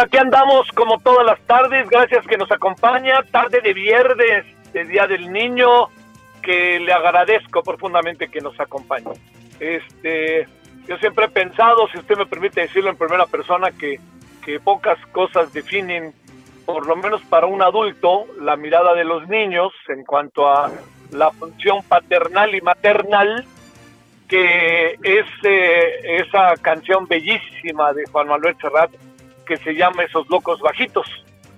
Aquí andamos como todas las tardes, gracias que nos acompaña, tarde de viernes, de Día del Niño, que le agradezco profundamente que nos acompañe. Este, yo siempre he pensado, si usted me permite decirlo en primera persona, que, que pocas cosas definen, por lo menos para un adulto, la mirada de los niños en cuanto a la función paternal y maternal que es eh, esa canción bellísima de Juan Manuel Serrat que se llama Esos locos bajitos,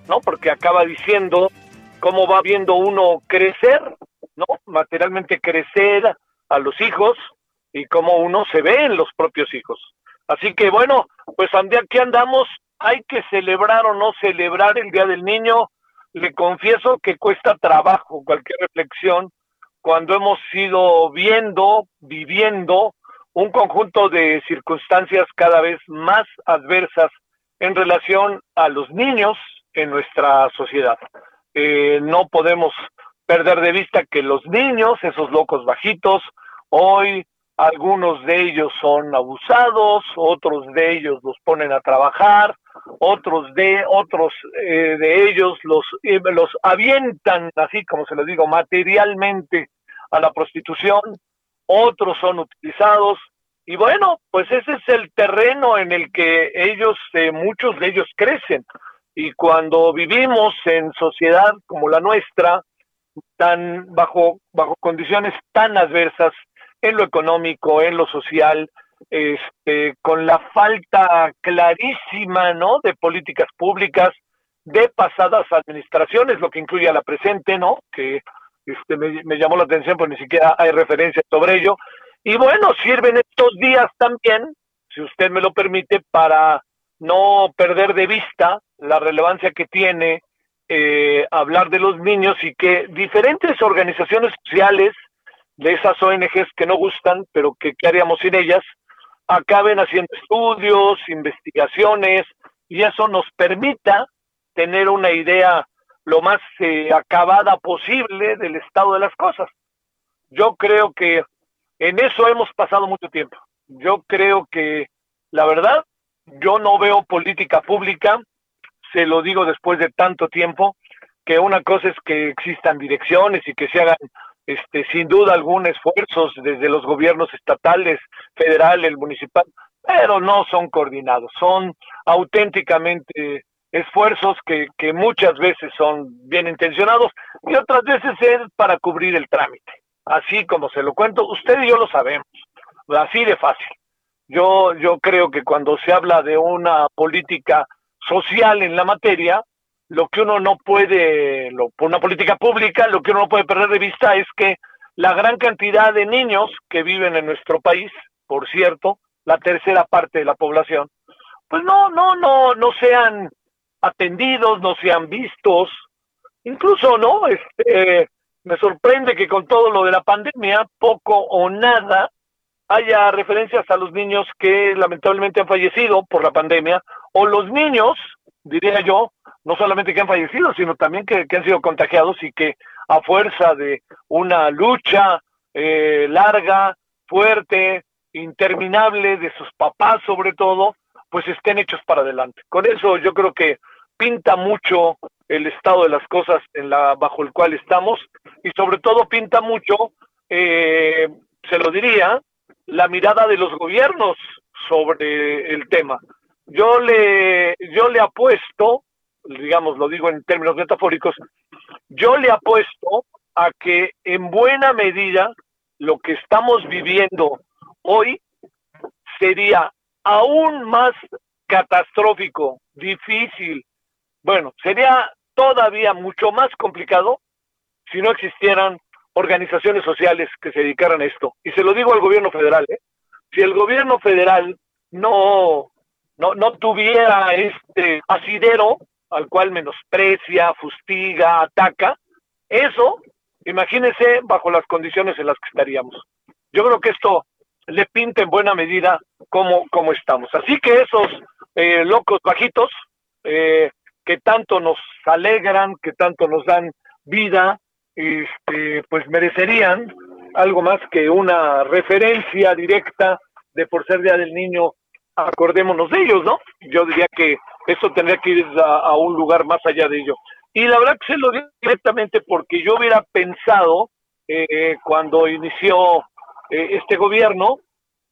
¿no? Porque acaba diciendo cómo va viendo uno crecer, ¿no? Materialmente crecer a los hijos y cómo uno se ve en los propios hijos. Así que bueno, pues aquí andamos, hay que celebrar o no celebrar el Día del Niño. Le confieso que cuesta trabajo cualquier reflexión cuando hemos ido viendo, viviendo un conjunto de circunstancias cada vez más adversas en relación a los niños en nuestra sociedad. Eh, no podemos perder de vista que los niños, esos locos bajitos, hoy algunos de ellos son abusados, otros de ellos los ponen a trabajar, otros de otros eh, de ellos los eh, los avientan así como se lo digo materialmente a la prostitución, otros son utilizados y bueno, pues ese es el terreno en el que ellos eh, muchos de ellos crecen y cuando vivimos en sociedad como la nuestra tan bajo bajo condiciones tan adversas en lo económico, en lo social, este, con la falta clarísima, ¿no? De políticas públicas de pasadas administraciones, lo que incluye a la presente, ¿no? Que este, me, llamó la atención, pues ni siquiera hay referencia sobre ello. Y bueno, sirven estos días también, si usted me lo permite, para no perder de vista la relevancia que tiene eh, hablar de los niños y que diferentes organizaciones sociales de esas ONGs que no gustan, pero que qué haríamos sin ellas, acaben haciendo estudios, investigaciones, y eso nos permita tener una idea lo más eh, acabada posible del estado de las cosas. Yo creo que en eso hemos pasado mucho tiempo. Yo creo que, la verdad, yo no veo política pública, se lo digo después de tanto tiempo, que una cosa es que existan direcciones y que se hagan este, sin duda algún esfuerzos desde los gobiernos estatales, federal, el municipal, pero no son coordinados, son auténticamente esfuerzos que, que muchas veces son bien intencionados y otras veces es para cubrir el trámite. Así como se lo cuento, usted y yo lo sabemos, así de fácil. Yo, yo creo que cuando se habla de una política social en la materia, lo que uno no puede, lo, por una política pública, lo que uno no puede perder de vista es que la gran cantidad de niños que viven en nuestro país, por cierto, la tercera parte de la población, pues no, no, no, no sean atendidos, no sean vistos, incluso, ¿no? Este, me sorprende que con todo lo de la pandemia, poco o nada haya referencias a los niños que lamentablemente han fallecido por la pandemia, o los niños, diría yo, no solamente que han fallecido, sino también que, han sido contagiados y que a fuerza de una lucha eh, larga, fuerte, interminable de sus papás sobre todo, pues estén hechos para adelante. Con eso yo creo que pinta mucho el estado de las cosas en la bajo el cual estamos y sobre todo pinta mucho, eh, se lo diría, la mirada de los gobiernos sobre el tema. Yo le, yo le apuesto, digamos, lo digo en términos metafóricos, yo le apuesto a que en buena medida lo que estamos viviendo hoy sería aún más catastrófico, difícil, bueno, sería todavía mucho más complicado si no existieran organizaciones sociales que se dedicaran a esto. Y se lo digo al gobierno federal, ¿eh? si el gobierno federal no, no, no tuviera este asidero al cual menosprecia, fustiga, ataca, eso, imagínense bajo las condiciones en las que estaríamos. Yo creo que esto le pinta en buena medida cómo, cómo estamos. Así que esos eh, locos bajitos eh, que tanto nos alegran, que tanto nos dan vida, este, pues merecerían algo más que una referencia directa de por ser Día del Niño, acordémonos de ellos, ¿no? Yo diría que eso tendría que ir a, un lugar más allá de ello. Y la verdad que se lo digo directamente porque yo hubiera pensado eh, cuando inició eh, este gobierno,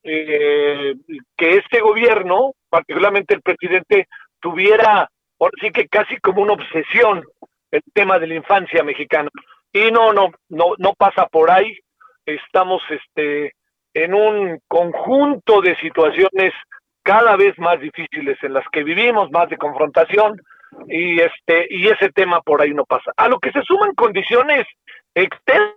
eh, que este gobierno, particularmente el presidente, tuviera, ahora sí que casi como una obsesión el tema de la infancia mexicana. Y no, no, no, no pasa por ahí. Estamos este, en un conjunto de situaciones cada vez más difíciles en las que vivimos, más de confrontación, y este, y ese tema por ahí no pasa. A lo que se suman condiciones externas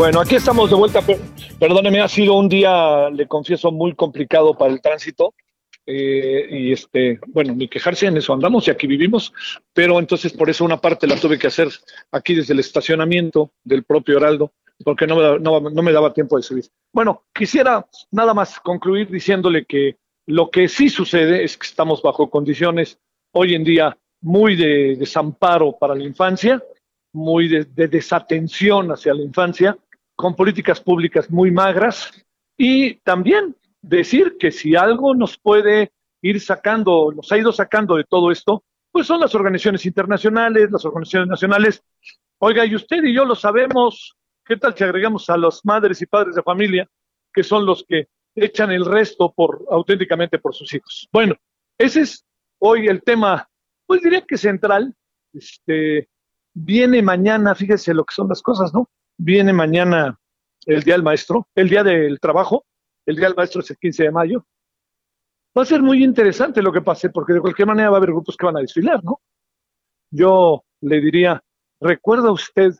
Bueno, aquí estamos de vuelta. Perdóneme, ha sido un día, le confieso, muy complicado para el tránsito. Eh, y este, bueno, ni quejarse en eso andamos y aquí vivimos, pero entonces por eso una parte la tuve que hacer aquí desde el estacionamiento del propio Heraldo, porque no me, no, no me daba tiempo de subir. Bueno, quisiera nada más concluir diciéndole que lo que sí sucede es que estamos bajo condiciones hoy en día muy de desamparo para la infancia, muy de desatención hacia la infancia, con políticas públicas muy magras y también decir que si algo nos puede ir sacando, nos ha ido sacando de todo esto, pues son las organizaciones internacionales, las organizaciones nacionales, Oiga, y usted y yo lo sabemos. ¿Qué tal si agregamos a los madres y padres de familia, que son los que echan el resto por auténticamente por sus hijos? Bueno, ese es hoy el tema, pues diría que central. Este, viene mañana, fíjese lo que son las cosas, ¿no? Viene mañana el Día del Maestro, el Día del Trabajo, el Día del Maestro es el 15 de mayo. Va a ser muy interesante lo que pase, porque de cualquier manera va a haber grupos que van a desfilar, ¿no? Yo le diría, ¿recuerda usted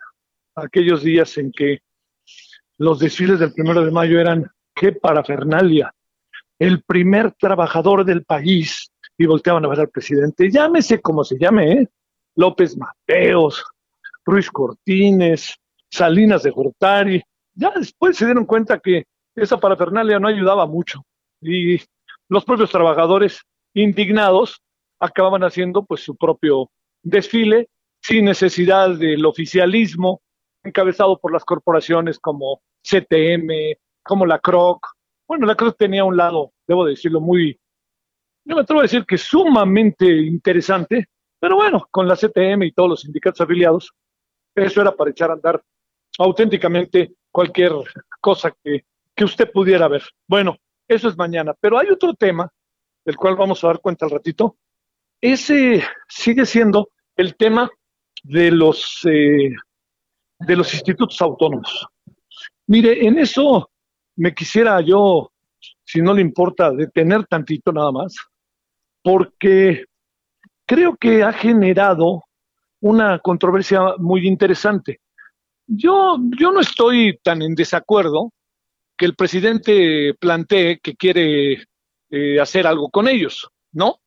aquellos días en que los desfiles del primero de mayo eran qué parafernalia? El primer trabajador del país y volteaban a ver al presidente, llámese como se llame, ¿eh? López Mateos, Ruiz Cortines, Salinas de Gortari. Ya después se dieron cuenta que esa parafernalia no ayudaba mucho y los propios trabajadores indignados acababan haciendo pues su propio desfile sin necesidad del oficialismo encabezado por las corporaciones como CTM, como la CROC. Bueno, la CROC tenía un lado, debo decirlo, muy, yo me atrevo a decir que sumamente interesante, pero bueno, con la CTM y todos los sindicatos afiliados, eso era para echar a andar auténticamente cualquier cosa que, que usted pudiera ver. Bueno, eso es mañana, pero hay otro tema del cual vamos a dar cuenta al ratito. Ese sigue siendo el tema de los, eh, de los institutos autónomos. Mire, en eso me quisiera yo, si no le importa, detener tantito nada más, porque creo que ha generado una controversia muy interesante. Yo, yo no estoy tan en desacuerdo que el presidente plantee que quiere eh, hacer algo con ellos, ¿no?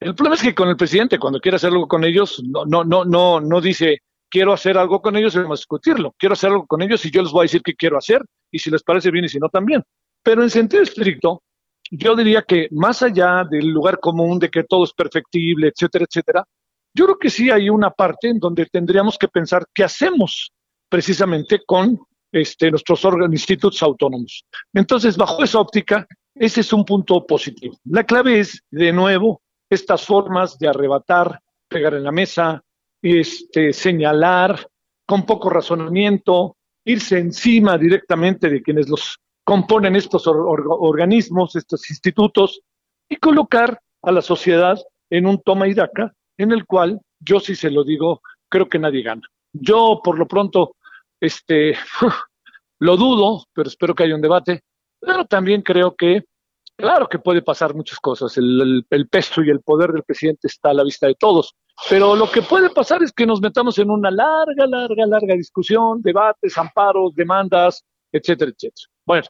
El problema es que con el presidente, cuando quiere hacer algo con ellos, no, no, no, no, no dice quiero hacer algo con ellos y vamos a discutirlo. Quiero hacer algo con ellos y yo les voy a decir qué quiero hacer y si les parece bien y si no también. Pero en sentido estricto, yo diría que más allá del lugar común de que todo es perfectible, etcétera, etcétera, yo creo que sí hay una parte en donde tendríamos que pensar qué hacemos precisamente con este, nuestros órganos, institutos autónomos. Entonces, bajo esa óptica, ese es un punto positivo. La clave es, de nuevo, estas formas de arrebatar, pegar en la mesa, este, señalar con poco razonamiento, irse encima directamente de quienes los componen estos organismos, estos institutos, y colocar a la sociedad en un toma y daca en el cual yo sí se lo digo, creo que nadie gana. Yo por lo pronto, este, lo dudo, pero espero que haya un debate, pero también creo que Claro que puede pasar muchas cosas. El, peso y el poder del presidente está a la vista de todos. Pero lo que puede pasar es que nos metamos en una larga, larga, larga discusión, debates, amparos, demandas, etcétera, etcétera. Bueno,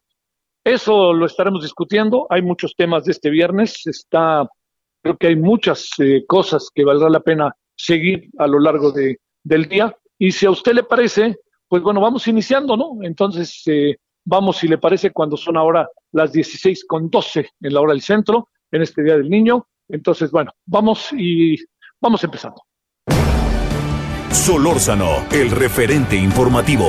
eso lo estaremos discutiendo. Hay muchos temas de este viernes. Está, creo que hay muchas eh, cosas que valdrá la pena seguir a lo largo de, del día. Y si a usted le parece, pues bueno, vamos iniciando, ¿no? Entonces, eh, Vamos, si le parece, cuando son ahora las 16 con 12 en la hora del centro, en este Día del Niño. Entonces, bueno, vamos y vamos empezando. Solórzano, el referente informativo.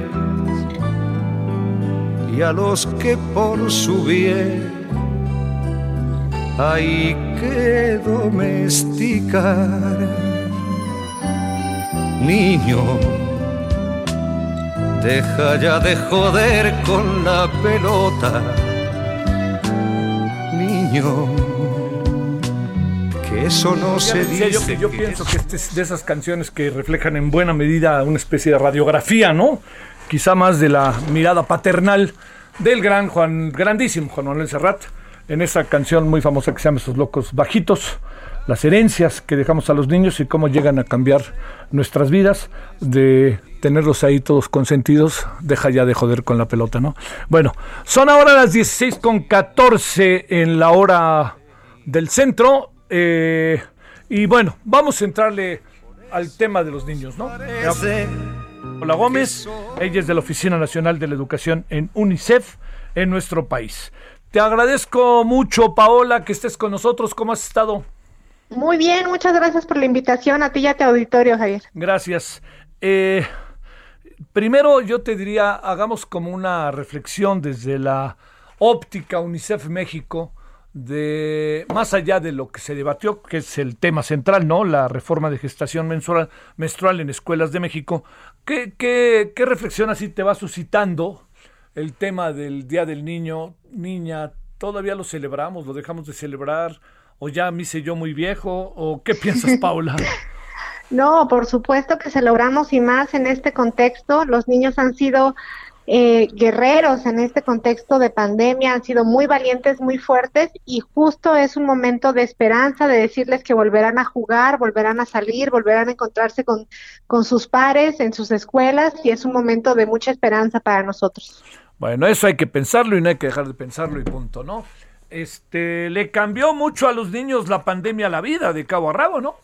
y a los que por su bien hay que domesticar. Niño, Deja ya de joder con la pelota, niño. Que eso no se dice. Yo, pienso que este es de esas canciones que reflejan en buena medida una especie de radiografía, ¿no? Quizá más de la mirada paternal del gran Juan, grandísimo Juan Manuel Serrat, en esa canción muy famosa que se llama Esos locos bajitos las herencias que dejamos a los niños y cómo llegan a cambiar nuestras vidas, de tenerlos ahí todos consentidos, deja ya de joder con la pelota, ¿no? Bueno, son ahora las 16 con 14 en la hora del centro, eh, y bueno, vamos a entrarle al tema de los niños, ¿no? Hola Gómez, ella es de la Oficina Nacional de la Educación en UNICEF en nuestro país. Te agradezco mucho, Paola, que estés con nosotros. ¿Cómo has estado? Muy bien, muchas gracias por la invitación a ti y a tu auditorio, Javier. Gracias. Eh, primero yo te diría, hagamos como una reflexión desde la óptica UNICEF México de más allá de lo que se debatió, que es el tema central, ¿no? La reforma de gestación menstrual, menstrual en escuelas de México. ¿Qué, qué, qué reflexión así te va suscitando el tema del Día del Niño, niña? ¿Todavía lo celebramos? ¿Lo dejamos de celebrar? ¿O ya me hice yo muy viejo? ¿O qué piensas, Paula? no, por supuesto que celebramos y más en este contexto. Los niños han sido eh, guerreros en este contexto de pandemia, han sido muy valientes, muy fuertes y justo es un momento de esperanza, de decirles que volverán a jugar, volverán a salir, volverán a encontrarse con, con sus pares en sus escuelas y es un momento de mucha esperanza para nosotros. Bueno, eso hay que pensarlo y no hay que dejar de pensarlo y punto, ¿no? este, le cambió mucho a los niños la pandemia la vida de cabo a rabo, ¿no?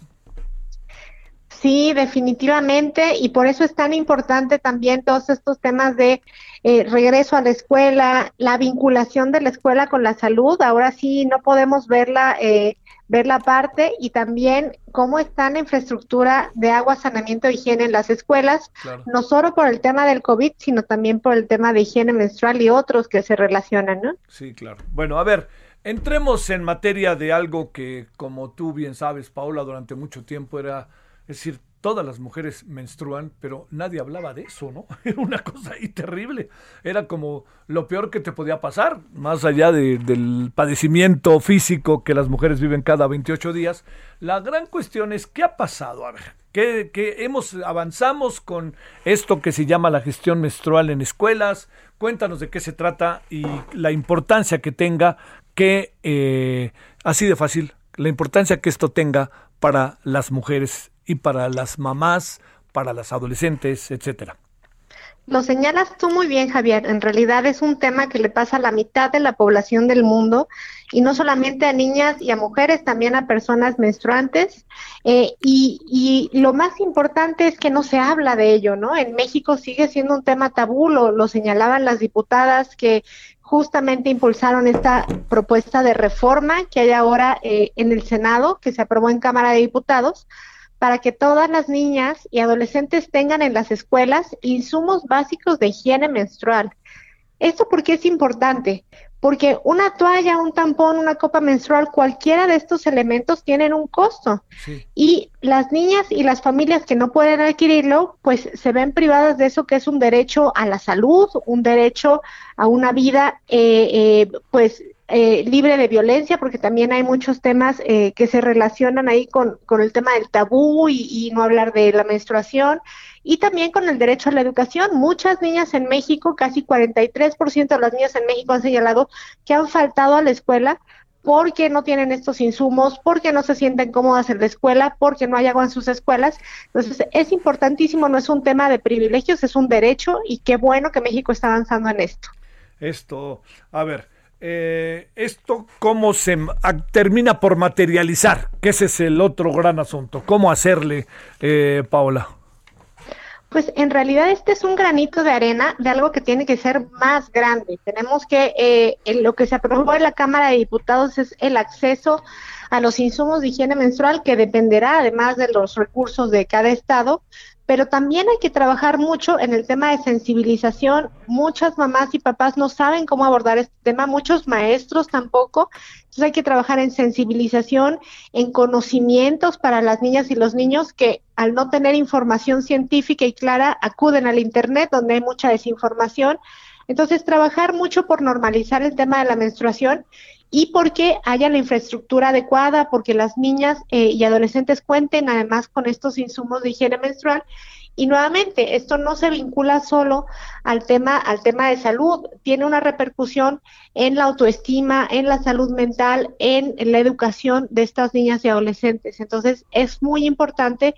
Sí, definitivamente, y por eso es tan importante también todos estos temas de eh, regreso a la escuela, la vinculación de la escuela con la salud. Ahora sí no podemos verla, eh, ver la parte y también cómo está la infraestructura de agua, saneamiento e higiene en las escuelas, no solo por el tema del COVID, sino también por el tema de higiene menstrual y otros que se relacionan, ¿no? Sí, claro. Bueno, a ver, entremos en materia de algo que, como tú bien sabes, Paula, durante mucho tiempo era, es decir, todas las mujeres menstruan, pero nadie hablaba de eso, ¿no? Era una cosa ahí terrible. Era como lo peor que te podía pasar, más allá del padecimiento físico que las mujeres viven cada 28 días. La gran cuestión es, ¿qué ha pasado? A ver, ¿qué, hemos, avanzamos con esto que se llama la gestión menstrual en escuelas? Cuéntanos de qué se trata y la importancia que tenga que, eh, así de fácil, la importancia que esto tenga para las mujeres y para las mamás, para las adolescentes, etcétera. Lo señalas tú muy bien, Javier. En realidad es un tema que le pasa a la mitad de la población del mundo y no solamente a niñas y a mujeres, también a personas menstruantes. Eh, y, lo más importante es que no se habla de ello, ¿no? En México sigue siendo un tema tabú, lo, señalaban las diputadas que justamente impulsaron esta propuesta de reforma que hay ahora eh, en el Senado, que se aprobó en Cámara de Diputados para que todas las niñas y adolescentes tengan en las escuelas insumos básicos de higiene menstrual. ¿Esto por qué es importante? Porque una toalla, un tampón, una copa menstrual, cualquiera de estos elementos tienen un costo. Y las niñas y las familias que no pueden adquirirlo, pues se ven privadas de eso que es un derecho a la salud, un derecho a una vida, eh, eh, pues eh, libre de violencia, porque también hay muchos temas eh, que se relacionan ahí con, con el tema del tabú y, no hablar de la menstruación, y también con el derecho a la educación. Muchas niñas en México, casi 43% de las niñas en México han señalado que han faltado a la escuela porque no tienen estos insumos, porque no se sienten cómodas en la escuela, porque no hay agua en sus escuelas. Entonces, es importantísimo, no es un tema de privilegios, es un derecho y qué bueno que México está avanzando en esto. Esto, a ver, eh, esto cómo se termina por materializar, que ese es el otro gran asunto. ¿Cómo hacerle, eh, Paola? Pues en realidad este es un granito de arena de algo que tiene que ser más grande. Tenemos que, eh, lo que se aprobó en la Cámara de Diputados es el acceso a los insumos de higiene menstrual que dependerá además de los recursos de cada estado, pero también hay que trabajar mucho en el tema de sensibilización. Muchas mamás y papás no saben cómo abordar este tema, muchos maestros tampoco. Entonces hay que trabajar en sensibilización, en conocimientos para las niñas y los niños que al no tener información científica y clara acuden al Internet donde hay mucha desinformación. Entonces, trabajar mucho por normalizar el tema de la menstruación y porque haya la infraestructura adecuada, porque las niñas eh, y adolescentes cuenten además con estos insumos de higiene menstrual. Y nuevamente, esto no se vincula solo al tema, al tema de salud, tiene una repercusión en la autoestima, en la salud mental, en la educación de estas niñas y adolescentes. Entonces, es muy importante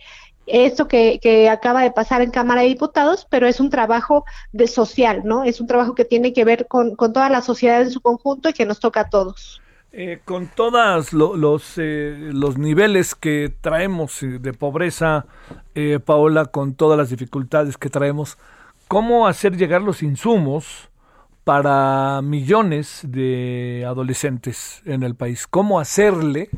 esto que, acaba de pasar en Cámara de Diputados, pero es un trabajo de social, ¿no? Es un trabajo que tiene que ver con, toda la sociedad en su conjunto y que nos toca a todos. Eh, con todos los, eh, los niveles que traemos eh, de pobreza, eh, Paola, con todas las dificultades que traemos, ¿cómo hacer llegar los insumos para millones de adolescentes en el país? ¿Cómo hacerle,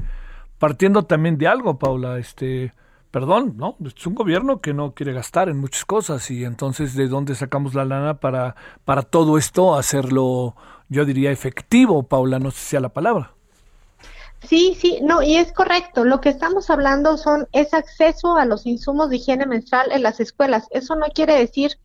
partiendo también de algo, Paula, este perdón, ¿no? Es un gobierno que no quiere gastar en muchas cosas y entonces de dónde sacamos la lana para, para todo esto hacerlo, yo diría, efectivo, Paula, no sé si sea la palabra. Sí, sí, no, y es correcto. Lo que estamos hablando son es acceso a los insumos de higiene menstrual en las escuelas. Eso no quiere decir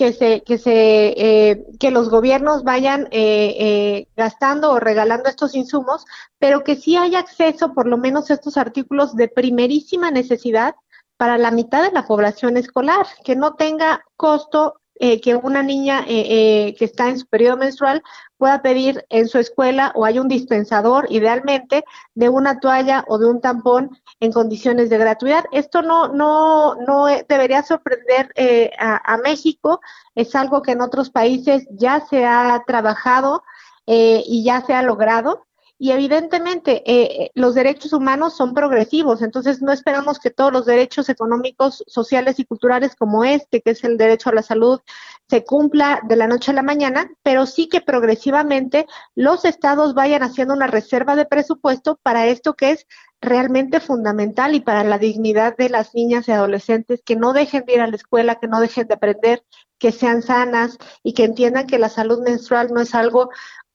que se que se eh, que los gobiernos vayan eh, eh, gastando o regalando estos insumos, pero que sí haya acceso por lo menos a estos artículos de primerísima necesidad para la mitad de la población escolar, que no tenga costo eh, que una niña eh, eh, que está en su periodo menstrual pueda pedir en su escuela o hay un dispensador, idealmente, de una toalla o de un tampón en condiciones de gratuidad. Esto no, no, no debería sorprender a, a, México, es algo que en otros países ya se ha trabajado y ya se ha logrado. Y evidentemente eh, eh, los derechos humanos son progresivos, entonces no esperamos que todos los derechos económicos, sociales y culturales como este, que es el derecho a la salud, se cumpla de la noche a la mañana, pero sí que progresivamente los estados vayan haciendo una reserva de presupuesto para esto que es realmente fundamental y para la dignidad de las niñas y adolescentes, que no dejen de ir a la escuela, que no dejen de aprender, que sean sanas y que entiendan que la salud menstrual no es algo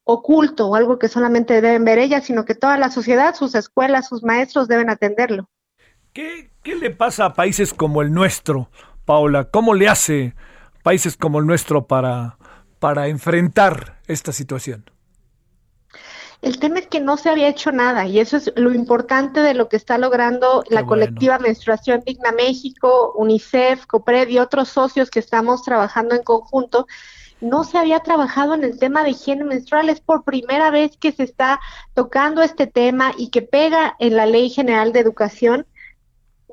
oculto o algo que solamente deben ver ellas, sino que toda la sociedad, sus escuelas, sus maestros deben atenderlo. ¿Qué, qué le pasa a países como el nuestro, Paula? ¿Cómo le hace países como el nuestro para, para enfrentar esta situación? El tema es que no se había hecho nada y eso es lo importante de lo que está logrando Qué la bueno. colectiva Menstruación Digna México, UNICEF, COPRED y otros socios que estamos trabajando en conjunto, no se había trabajado en el tema de higiene menstrual. Es por primera vez que se está tocando este tema y que pega en la Ley General de Educación.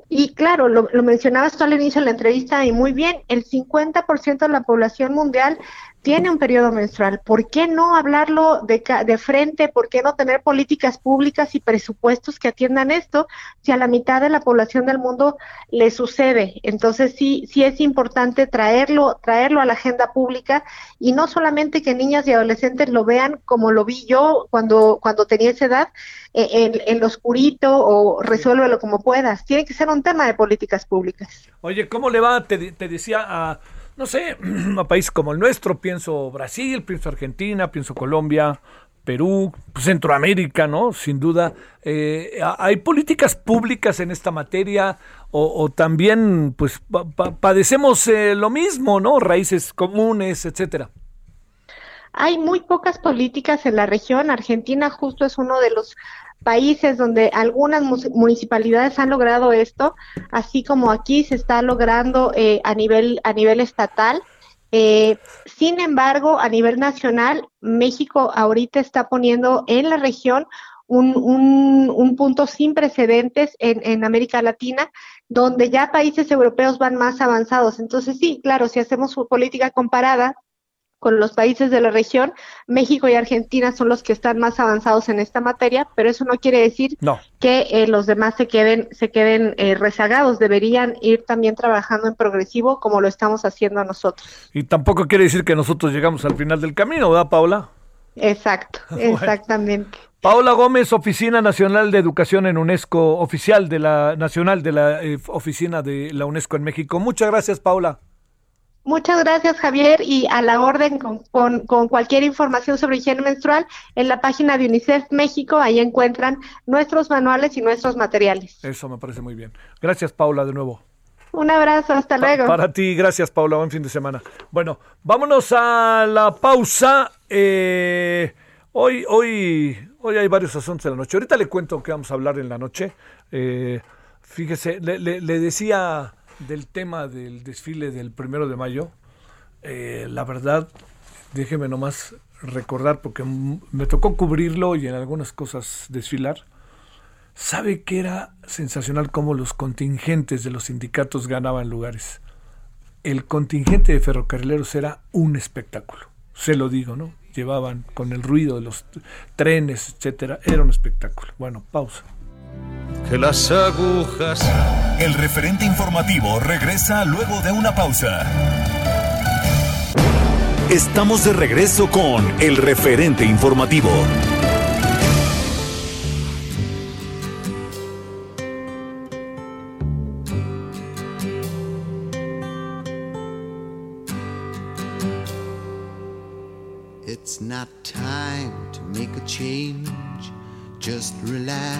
Y claro, lo, mencionabas tú al inicio de la entrevista y muy bien, el 50% de la población mundial tiene un periodo menstrual. ¿Por qué no hablarlo de, de, frente? ¿Por qué no tener políticas públicas y presupuestos que atiendan esto si a la mitad de la población del mundo le sucede? Entonces sí, sí es importante traerlo, traerlo a la agenda pública y no solamente que niñas y adolescentes lo vean como lo vi yo cuando, cuando tenía esa edad, eh, en, en lo oscurito o resuélvelo como puedas. Tiene que ser un tema de políticas públicas. Oye, ¿cómo le va? Te, te decía a no sé, a países como el nuestro, pienso Brasil, pienso Argentina, pienso Colombia, Perú, Centroamérica, ¿no? Sin duda. Eh, ¿Hay políticas públicas en esta materia o, o también, pues, pa pa padecemos eh, lo mismo, ¿no? Raíces comunes, etcétera. Hay muy pocas políticas en la región. Argentina justo es uno de los países donde algunas municipalidades han logrado esto, así como aquí se está logrando eh, a nivel a nivel estatal. Eh, sin embargo, a nivel nacional, México ahorita está poniendo en la región un, un, un punto sin precedentes en, en, América Latina, donde ya países europeos van más avanzados. Entonces, sí, claro, si hacemos política comparada, con los países de la región. México y Argentina son los que están más avanzados en esta materia, pero eso no quiere decir no. que eh, los demás se queden, se queden eh, rezagados. Deberían ir también trabajando en progresivo como lo estamos haciendo nosotros. Y tampoco quiere decir que nosotros llegamos al final del camino, ¿verdad, Paula? Exacto, exactamente. Paola Gómez, Oficina Nacional de Educación en UNESCO, oficial de la Nacional de la eh, Oficina de la UNESCO en México. Muchas gracias, Paola. Muchas gracias, Javier, y a la orden con, con, cualquier información sobre higiene menstrual en la página de UNICEF México, ahí encuentran nuestros manuales y nuestros materiales. Eso me parece muy bien. Gracias, Paula, de nuevo. Un abrazo, hasta luego. Para ti, gracias, Paula, buen fin de semana. Bueno, vámonos a la pausa. Eh, hoy, hoy, Hoy hay varios asuntos de la noche. Ahorita le cuento que vamos a hablar en la noche. Eh, fíjese, le, decía del tema del desfile del primero de mayo. Eh, la verdad, déjeme nomás recordar, porque me tocó cubrirlo y en algunas cosas desfilar. ¿Sabe que era sensacional cómo los contingentes de los sindicatos ganaban lugares? El contingente de ferrocarrileros era un espectáculo, se lo digo, ¿no? llevaban con el ruido de los trenes, etcétera, era un espectáculo. Bueno, pausa. Que las agujas. El referente informativo regresa luego de una pausa. Estamos de regreso con el referente informativo. It's not time to make a change. Just relax,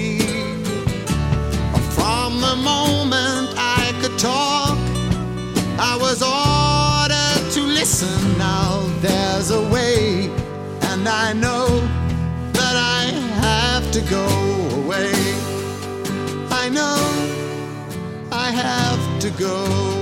Have to go.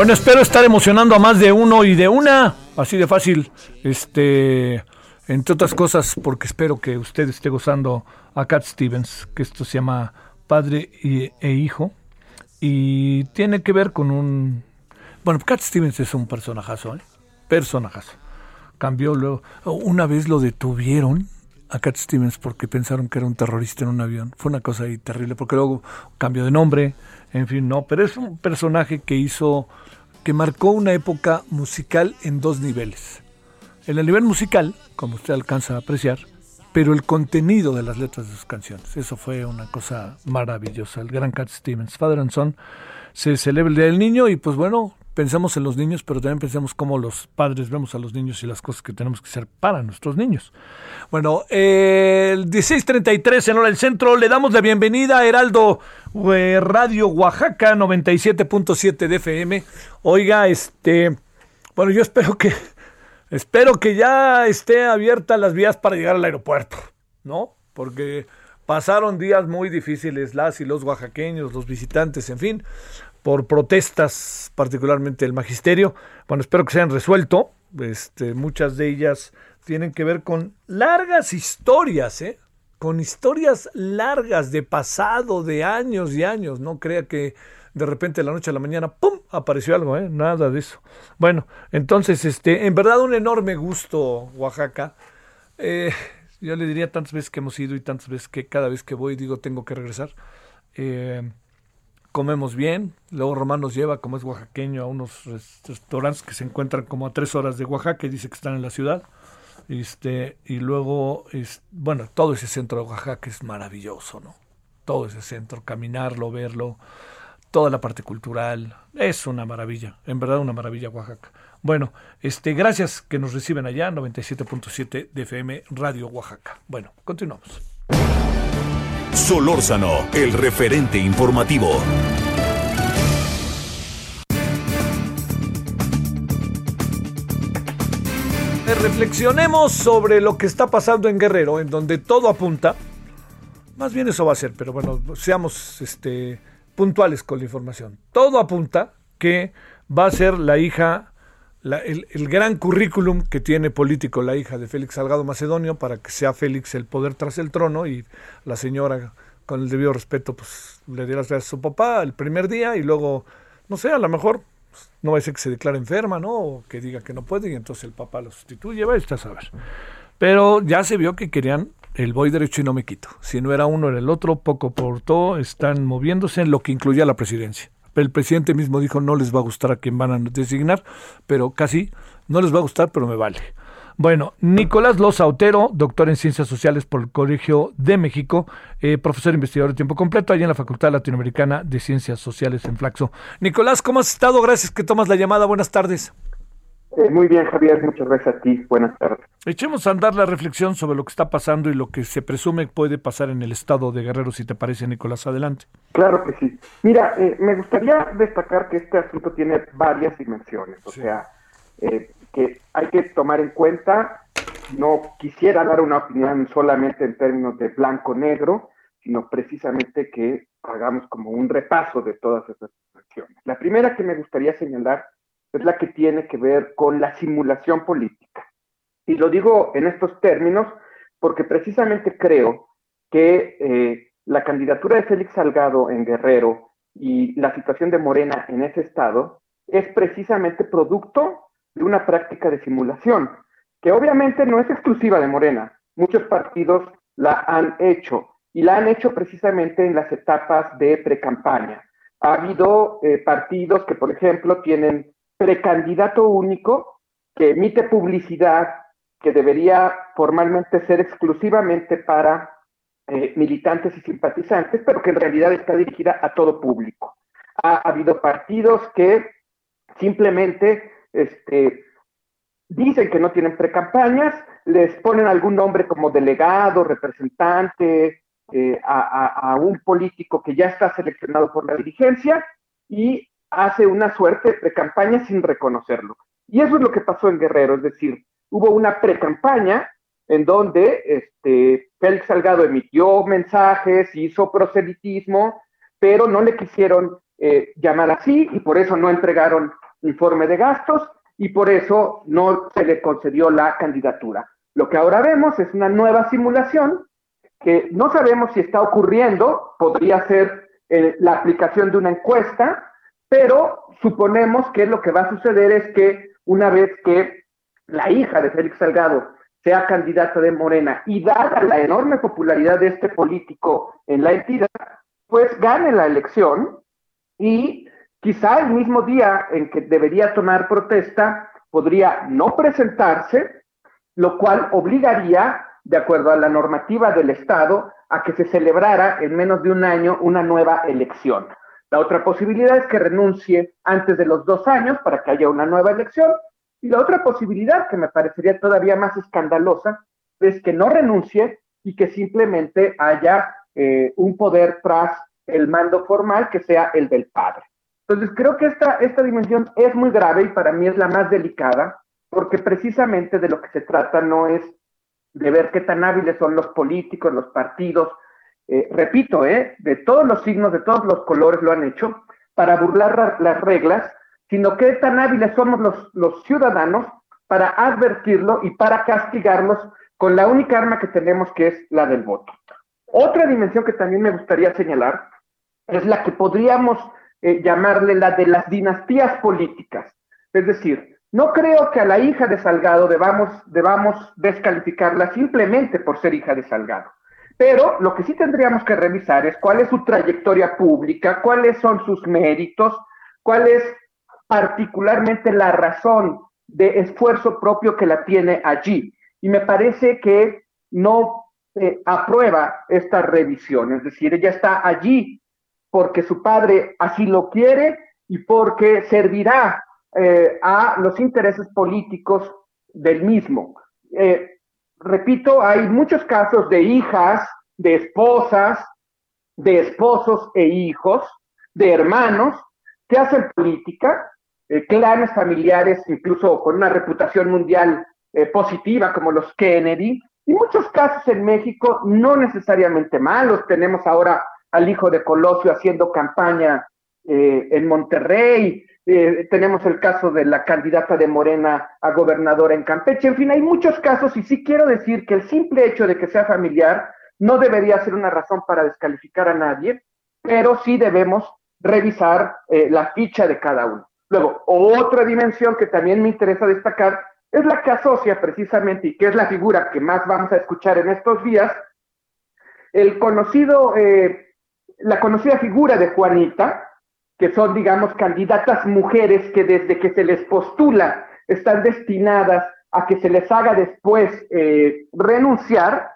Bueno, espero estar emocionando a más de uno y de una, así de fácil. Este, entre otras cosas, porque espero que usted esté gozando a Cat Stevens, que esto se llama Padre e Hijo, y tiene que ver con un... Bueno, Cat Stevens es un personajazo, ¿eh? Personajazo. Cambió luego... Una vez lo detuvieron a Cat Stevens porque pensaron que era un terrorista en un avión. Fue una cosa ahí terrible, porque luego cambió de nombre, en fin, no, pero es un personaje que hizo que marcó una época musical en dos niveles. En el nivel musical, como usted alcanza a apreciar, pero el contenido de las letras de sus canciones. Eso fue una cosa maravillosa. El gran Cat Stevens, Father and Son, se celebra el Día del Niño y pues bueno, pensamos en los niños, pero también pensamos cómo los padres vemos a los niños y las cosas que tenemos que hacer para nuestros niños. Bueno, el 1633 en hora del centro, le damos la bienvenida a Heraldo eh, Radio Oaxaca 97.7 de FM. Oiga, este, bueno, yo espero que, espero que ya esté abierta las vías para llegar al aeropuerto, ¿no? Porque pasaron días muy difíciles las y los oaxaqueños, los visitantes, en fin. Por protestas, particularmente el magisterio. Bueno, espero que se hayan resuelto. Este, muchas de ellas tienen que ver con largas historias, ¿eh? con historias largas de pasado, de años y años. No crea que de repente de la noche a la mañana, ¡pum! apareció algo, ¿eh? Nada de eso. Bueno, entonces, este, en verdad un enorme gusto, Oaxaca. Eh, yo le diría tantas veces que hemos ido y tantas veces que cada vez que voy digo tengo que regresar. Eh, comemos bien, luego Román nos lleva, como es oaxaqueño, a unos restaurantes que se encuentran como a tres horas de Oaxaca dice que están en la ciudad. Este, y luego, es, bueno, todo ese centro de Oaxaca es maravilloso, ¿no? Todo ese centro, caminarlo, verlo, toda la parte cultural, es una maravilla, en verdad una maravilla Oaxaca. Bueno, este, gracias que nos reciben allá, 97.7 de FM Radio Oaxaca. Bueno, continuamos. Solórzano, el referente informativo. Reflexionemos sobre lo que está pasando en Guerrero, en donde todo apunta. Más bien eso va a ser, pero bueno, seamos este, puntuales con la información. Todo apunta que va a ser la hija, el, el, gran currículum que tiene político la hija de Félix Salgado Macedonio para que sea Félix el poder tras el trono y la señora, con el debido respeto, pues le dé las gracias a su papá el primer día y luego, no sé, a lo mejor no va a ser que se declare enferma, ¿no? O que diga que no puede y entonces el papá lo sustituye, va a saber. Pero ya se vio que querían el voy derecho y no me quito. Si no era uno, era el otro, poco por todo, están moviéndose en lo que incluía la presidencia. El presidente mismo dijo no les va a gustar a quien van a designar, pero casi no les va a gustar, pero me vale. Bueno, Nicolás Loza Otero, doctor en Ciencias Sociales por el Colegio de México, eh, profesor investigador de tiempo completo allá en la Facultad Latinoamericana de Ciencias Sociales en Flaxo. Nicolás, ¿cómo has estado? Gracias que tomas la llamada. Buenas tardes. Eh, muy bien, Javier. Muchas gracias a ti. Buenas tardes. Echemos a andar la reflexión sobre lo que está pasando y lo que se presume puede pasar en el estado de Guerrero, si te parece, Nicolás. Adelante. Claro que sí. Mira, eh, me gustaría destacar que este asunto tiene varias dimensiones. O sea, eh, que hay que tomar en cuenta, no quisiera dar una opinión solamente en términos de blanco-negro, sino precisamente que hagamos como un repaso de todas esas acciones. La primera que me gustaría señalar es la que tiene que ver con la simulación política. Y lo digo en estos términos porque precisamente creo que eh, la candidatura de Félix Salgado en Guerrero y la situación de Morena en ese estado es precisamente producto de una práctica de simulación, que obviamente no es exclusiva de Morena. Muchos partidos la han hecho y la han hecho precisamente en las etapas de precampaña. Ha habido eh, partidos que, por ejemplo, tienen precandidato único que emite publicidad que debería formalmente ser exclusivamente para eh, militantes y simpatizantes, pero que en realidad está dirigida a todo público. Ha habido partidos que simplemente este, dicen que no tienen precampañas, les ponen algún nombre como delegado, representante, eh, a, un político que ya está seleccionado por la dirigencia y hace una suerte de precampaña sin reconocerlo. Y eso es lo que pasó en Guerrero, es decir, hubo una precampaña en donde este, Félix Salgado emitió mensajes, hizo proselitismo, pero no le quisieron eh, llamar así y por eso no entregaron informe de gastos y por eso no se le concedió la candidatura. Lo que ahora vemos es una nueva simulación que no sabemos si está ocurriendo, podría ser eh, la aplicación de una encuesta, pero suponemos que lo que va a suceder es que una vez que la hija de Félix Salgado sea candidata de Morena y dada la enorme popularidad de este político en la entidad, pues gane la elección y Quizá el mismo día en que debería tomar protesta, podría no presentarse, lo cual obligaría, de acuerdo a la normativa del Estado, a que se celebrara en menos de un año una nueva elección. La otra posibilidad es que renuncie antes de los dos años para que haya una nueva elección. Y la otra posibilidad, que me parecería todavía más escandalosa, es que no renuncie y que simplemente haya eh, un poder tras el mando formal que sea el del padre. Entonces, creo que esta, esta dimensión es muy grave y para mí es la más delicada, porque precisamente de lo que se trata no es de ver qué tan hábiles son los políticos, los partidos, eh, repito, eh, de todos los signos, de todos los colores lo han hecho, para burlar las reglas, sino qué tan hábiles somos los, los ciudadanos para advertirlo y para castigarlos con la única arma que tenemos que es la del voto. Otra dimensión que también me gustaría señalar es la que podríamos eh, llamarle la de las dinastías políticas. Es decir, no creo que a la hija de Salgado debamos, debamos descalificarla simplemente por ser hija de Salgado. Pero lo que sí tendríamos que revisar es cuál es su trayectoria pública, cuáles son sus méritos, cuál es particularmente la razón de esfuerzo propio que la tiene allí. Y me parece que no eh, aprueba esta revisión, es decir, ella está allí porque su padre así lo quiere y porque servirá eh, a los intereses políticos del mismo. Eh, repito, hay muchos casos de hijas, de esposas, de esposos e hijos, de hermanos que hacen política, eh, clanes familiares incluso con una reputación mundial positiva como los Kennedy, y muchos casos en México no necesariamente malos. Tenemos ahora al hijo de Colosio haciendo campaña en Monterrey, eh, tenemos el caso de la candidata de Morena a gobernadora en Campeche. En fin, hay muchos casos y sí quiero decir que el simple hecho de que sea familiar no debería ser una razón para descalificar a nadie, pero sí debemos revisar eh, la ficha de cada uno. Luego, otra dimensión que también me interesa destacar es la que asocia precisamente y que es la figura que más vamos a escuchar en estos días, el conocido, eh, la conocida figura de Juanita, que son, digamos, candidatas mujeres que desde que se les postula están destinadas a que se les haga después eh, renunciar,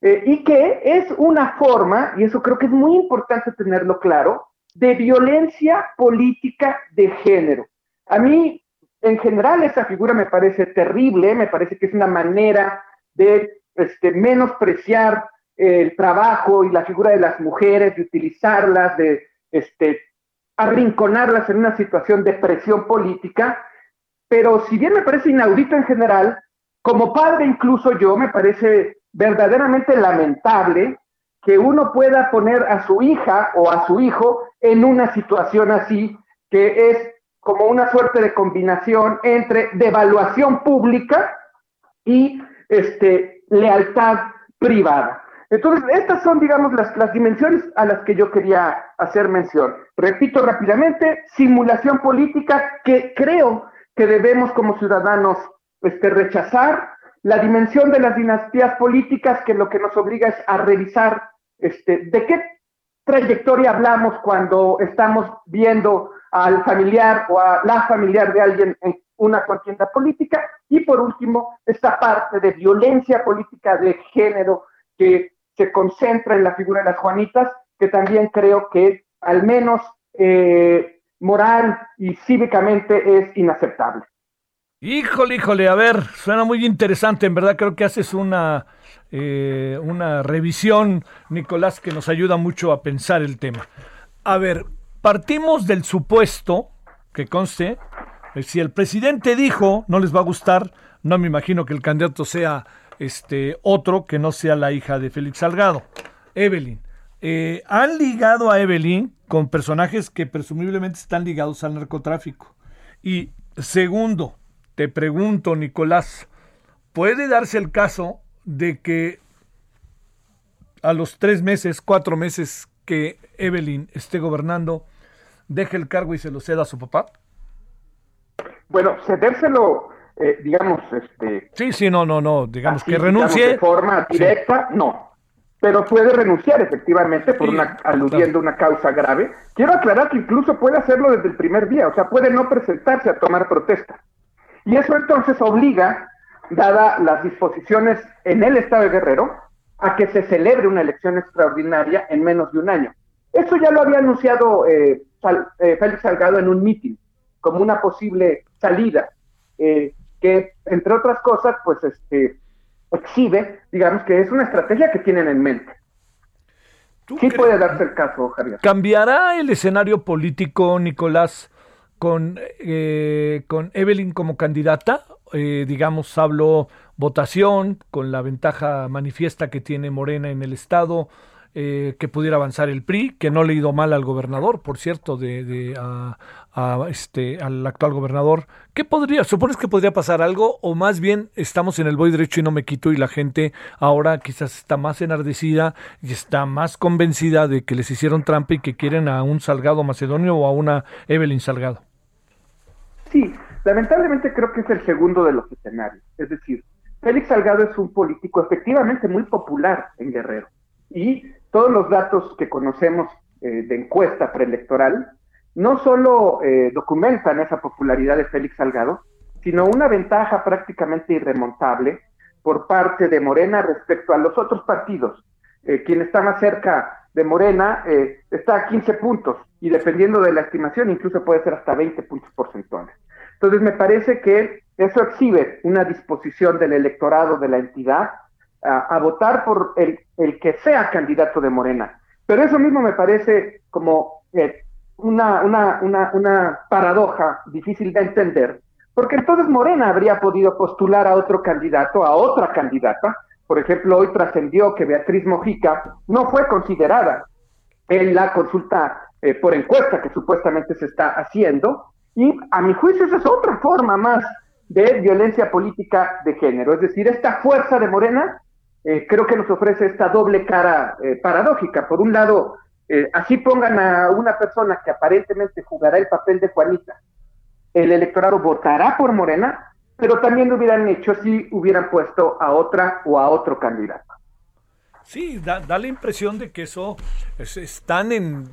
eh, y que es una forma, y eso creo que es muy importante tenerlo claro, de violencia política de género. A mí, en general, esa figura me parece terrible, me parece que es una manera de este, menospreciar el trabajo y la figura de las mujeres, de utilizarlas, de este, arrinconarlas en una situación de presión política, pero si bien me parece inaudito en general, como padre incluso yo me parece verdaderamente lamentable que uno pueda poner a su hija o a su hijo en una situación así, que es como una suerte de combinación entre devaluación pública y este, lealtad privada. Entonces, estas son, digamos, las, las dimensiones a las que yo quería hacer mención. Repito rápidamente, simulación política que creo que debemos como ciudadanos este, rechazar, la dimensión de las dinastías políticas que lo que nos obliga es a revisar este, de qué trayectoria hablamos cuando estamos viendo al familiar o a la familiar de alguien en una contienda política y por último esta parte de violencia política de género que se concentra en la figura de las Juanitas, que también creo que al menos eh, moral y cívicamente es inaceptable. Híjole, híjole, a ver, suena muy interesante, en verdad creo que haces una, eh, una revisión, Nicolás, que nos ayuda mucho a pensar el tema. A ver, partimos del supuesto, que conste, si el presidente dijo, no les va a gustar, no me imagino que el candidato sea este, otro que no sea la hija de Félix Salgado, Evelyn. Eh, han ligado a Evelyn con personajes que presumiblemente están ligados al narcotráfico. Y segundo, te pregunto, Nicolás, ¿puede darse el caso de que a los tres meses, cuatro meses que Evelyn esté gobernando, deje el cargo y se lo ceda a su papá? Bueno, cedérselo eh, digamos, este... Sí, sí, no, no, no, digamos que renuncie. de forma directa, no. Pero puede renunciar efectivamente por una, aludiendo a una causa grave. Quiero aclarar que incluso puede hacerlo desde el primer día, o sea, puede no presentarse a tomar protesta. Y eso entonces obliga, dada las disposiciones en el Estado de Guerrero, a que se celebre una elección extraordinaria en menos de un año. Eso ya lo había anunciado eh, eh, Félix Salgado en un mitin, como una posible salida. Eh, que, entre otras cosas, pues este, exhibe, digamos, que es una estrategia que tienen en mente. Sí puede darse el caso, Javier. ¿Cambiará el escenario político, Nicolás, con, eh, con Evelyn como candidata? Eh, digamos, hablo votación, con la ventaja manifiesta que tiene Morena en el Estado, eh, que pudiera avanzar el PRI, que no le ha ido mal al gobernador, por cierto, de, este, al actual gobernador. ¿Qué podría, supones que podría pasar algo o más bien estamos en el voy derecho y no me quito y la gente ahora quizás está más enardecida y está más convencida de que les hicieron trampa y que quieren a un Salgado Macedonio o a una Evelyn Salgado? Sí, lamentablemente creo que es el segundo de los escenarios. Es decir, Félix Salgado es un político efectivamente muy popular en Guerrero y todos los datos que conocemos eh, de encuesta preelectoral no solo eh, documentan esa popularidad de Félix Salgado, sino una ventaja prácticamente irremontable por parte de Morena respecto a los otros partidos. Eh, quien está más cerca de Morena está a 15 puntos y dependiendo de la estimación incluso puede ser hasta 20 puntos porcentuales. Entonces me parece que eso exhibe una disposición del electorado de la entidad a, votar por el, el, que sea candidato de Morena. Pero eso mismo me parece como eh, una, una, una, una paradoja difícil de entender, porque entonces Morena habría podido postular a otro candidato, a otra candidata. Por ejemplo, hoy trascendió que Beatriz Mojica no fue considerada en la consulta eh, por encuesta que supuestamente se está haciendo, y a mi juicio esa es otra forma más de violencia política de género. Es decir, esta fuerza de Morena eh, creo que nos ofrece esta doble cara eh, paradójica. Por un lado, eh, así pongan a una persona que aparentemente jugará el papel de Juanita, el electorado votará por Morena, pero también lo hubieran hecho si hubieran puesto a otra o a otro candidato. Sí, da, la impresión de que eso están en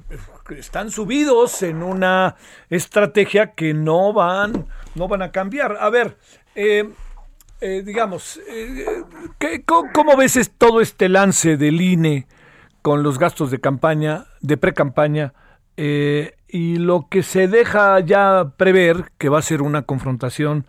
están subidos en una estrategia que no van no van a cambiar. A ver, eh, eh, digamos, eh, cómo, ves todo este lance del INE con los gastos de campaña, de pre-campaña, eh, y lo que se deja ya prever que va a ser una confrontación,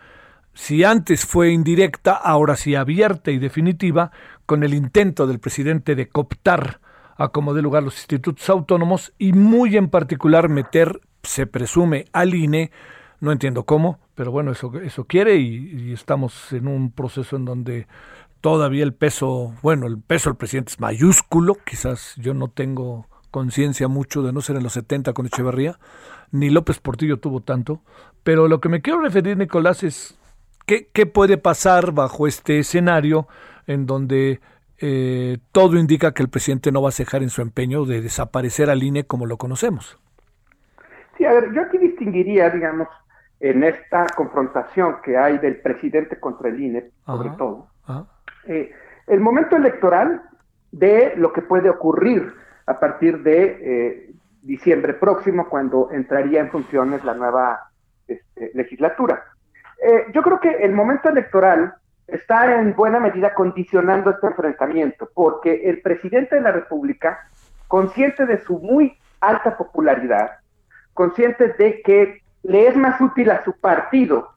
si antes fue indirecta, ahora sí abierta y definitiva, con el intento del presidente de cooptar a como de lugar los institutos autónomos y muy en particular meter, se presume, al INE no entiendo cómo, pero bueno, eso, eso quiere y, estamos en un proceso en donde todavía el peso, bueno, el peso del presidente es mayúsculo, quizás yo no tengo conciencia mucho de no ser en los 70 con Echeverría, ni López Portillo tuvo tanto, pero lo que me quiero referir, Nicolás, es qué, qué puede pasar bajo este escenario en donde eh, todo indica que el presidente no va a cejar en su empeño de desaparecer al INE como lo conocemos. Sí, a ver, yo aquí distinguiría, digamos, en esta confrontación que hay del presidente contra el INE, sobre todo, eh, el momento electoral de lo que puede ocurrir a partir de eh, diciembre próximo, cuando entraría en funciones la nueva este, legislatura. Eh, yo creo que el momento electoral está en buena medida condicionando este enfrentamiento, porque el presidente de la República, consciente de su muy alta popularidad, consciente de que le es más útil a su partido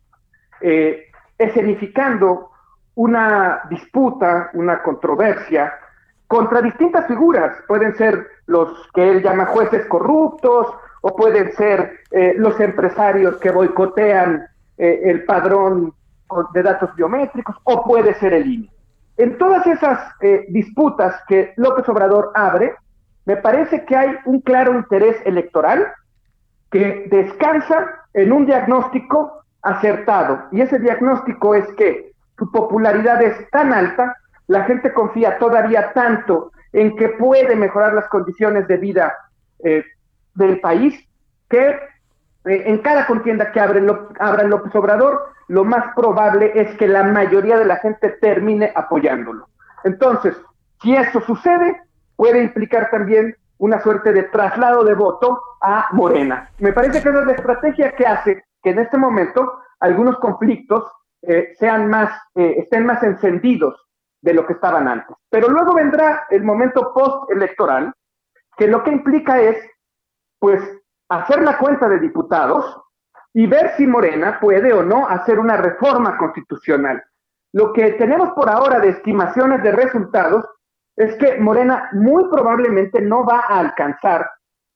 eh, escenificando una disputa, una controversia contra distintas figuras. Pueden ser los que él llama jueces corruptos o pueden ser eh, los empresarios que boicotean eh, el padrón de datos biométricos o puede ser el INE. En todas esas disputas que López Obrador abre, me parece que hay un claro interés electoral que descansa en un diagnóstico acertado. Y ese diagnóstico es que su popularidad es tan alta, la gente confía todavía tanto en que puede mejorar las condiciones de vida eh, del país, que eh, en cada contienda que abre, abra López Obrador, lo más probable es que la mayoría de la gente termine apoyándolo. Entonces, si eso sucede, puede implicar también una suerte de traslado de voto a Morena. Me parece que es la estrategia que hace que en este momento algunos conflictos eh, sean más, eh, estén más encendidos de lo que estaban antes. Pero luego vendrá el momento post-electoral, que lo que implica es, pues, hacer la cuenta de diputados y ver si Morena puede o no hacer una reforma constitucional. Lo que tenemos por ahora de estimaciones de resultados es que Morena muy probablemente no va a alcanzar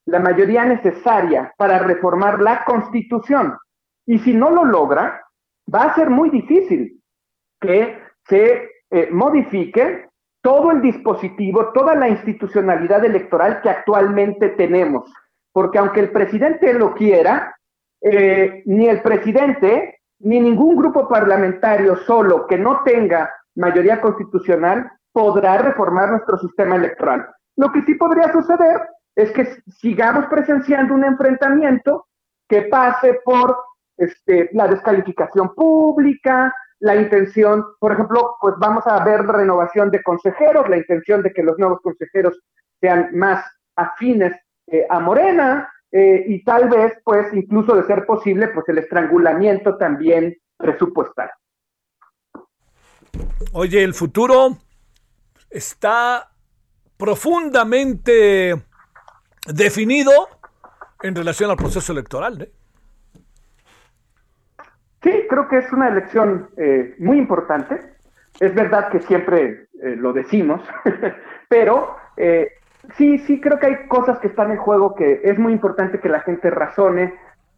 la mayoría necesaria para reformar la constitución. Y si no lo logra, va a ser muy difícil que se eh, modifique todo el dispositivo, toda la institucionalidad electoral que actualmente tenemos. Porque aunque el presidente lo quiera, eh, ni el presidente ni ningún grupo parlamentario solo que no tenga mayoría constitucional podrá reformar nuestro sistema electoral. Lo que sí podría suceder es que sigamos presenciando un enfrentamiento que pase por este, la descalificación pública, la intención, por ejemplo, pues vamos a ver renovación de consejeros, la intención de que los nuevos consejeros sean más afines eh, a Morena, eh, y tal vez, pues, incluso de ser posible, pues el estrangulamiento también presupuestal. Oye, el futuro está profundamente definido en relación al proceso electoral. ¿eh? Sí, creo que es una elección eh, muy importante. Es verdad que siempre eh, lo decimos, pero eh, sí, sí creo que hay cosas que están en juego que es muy importante que la gente razone.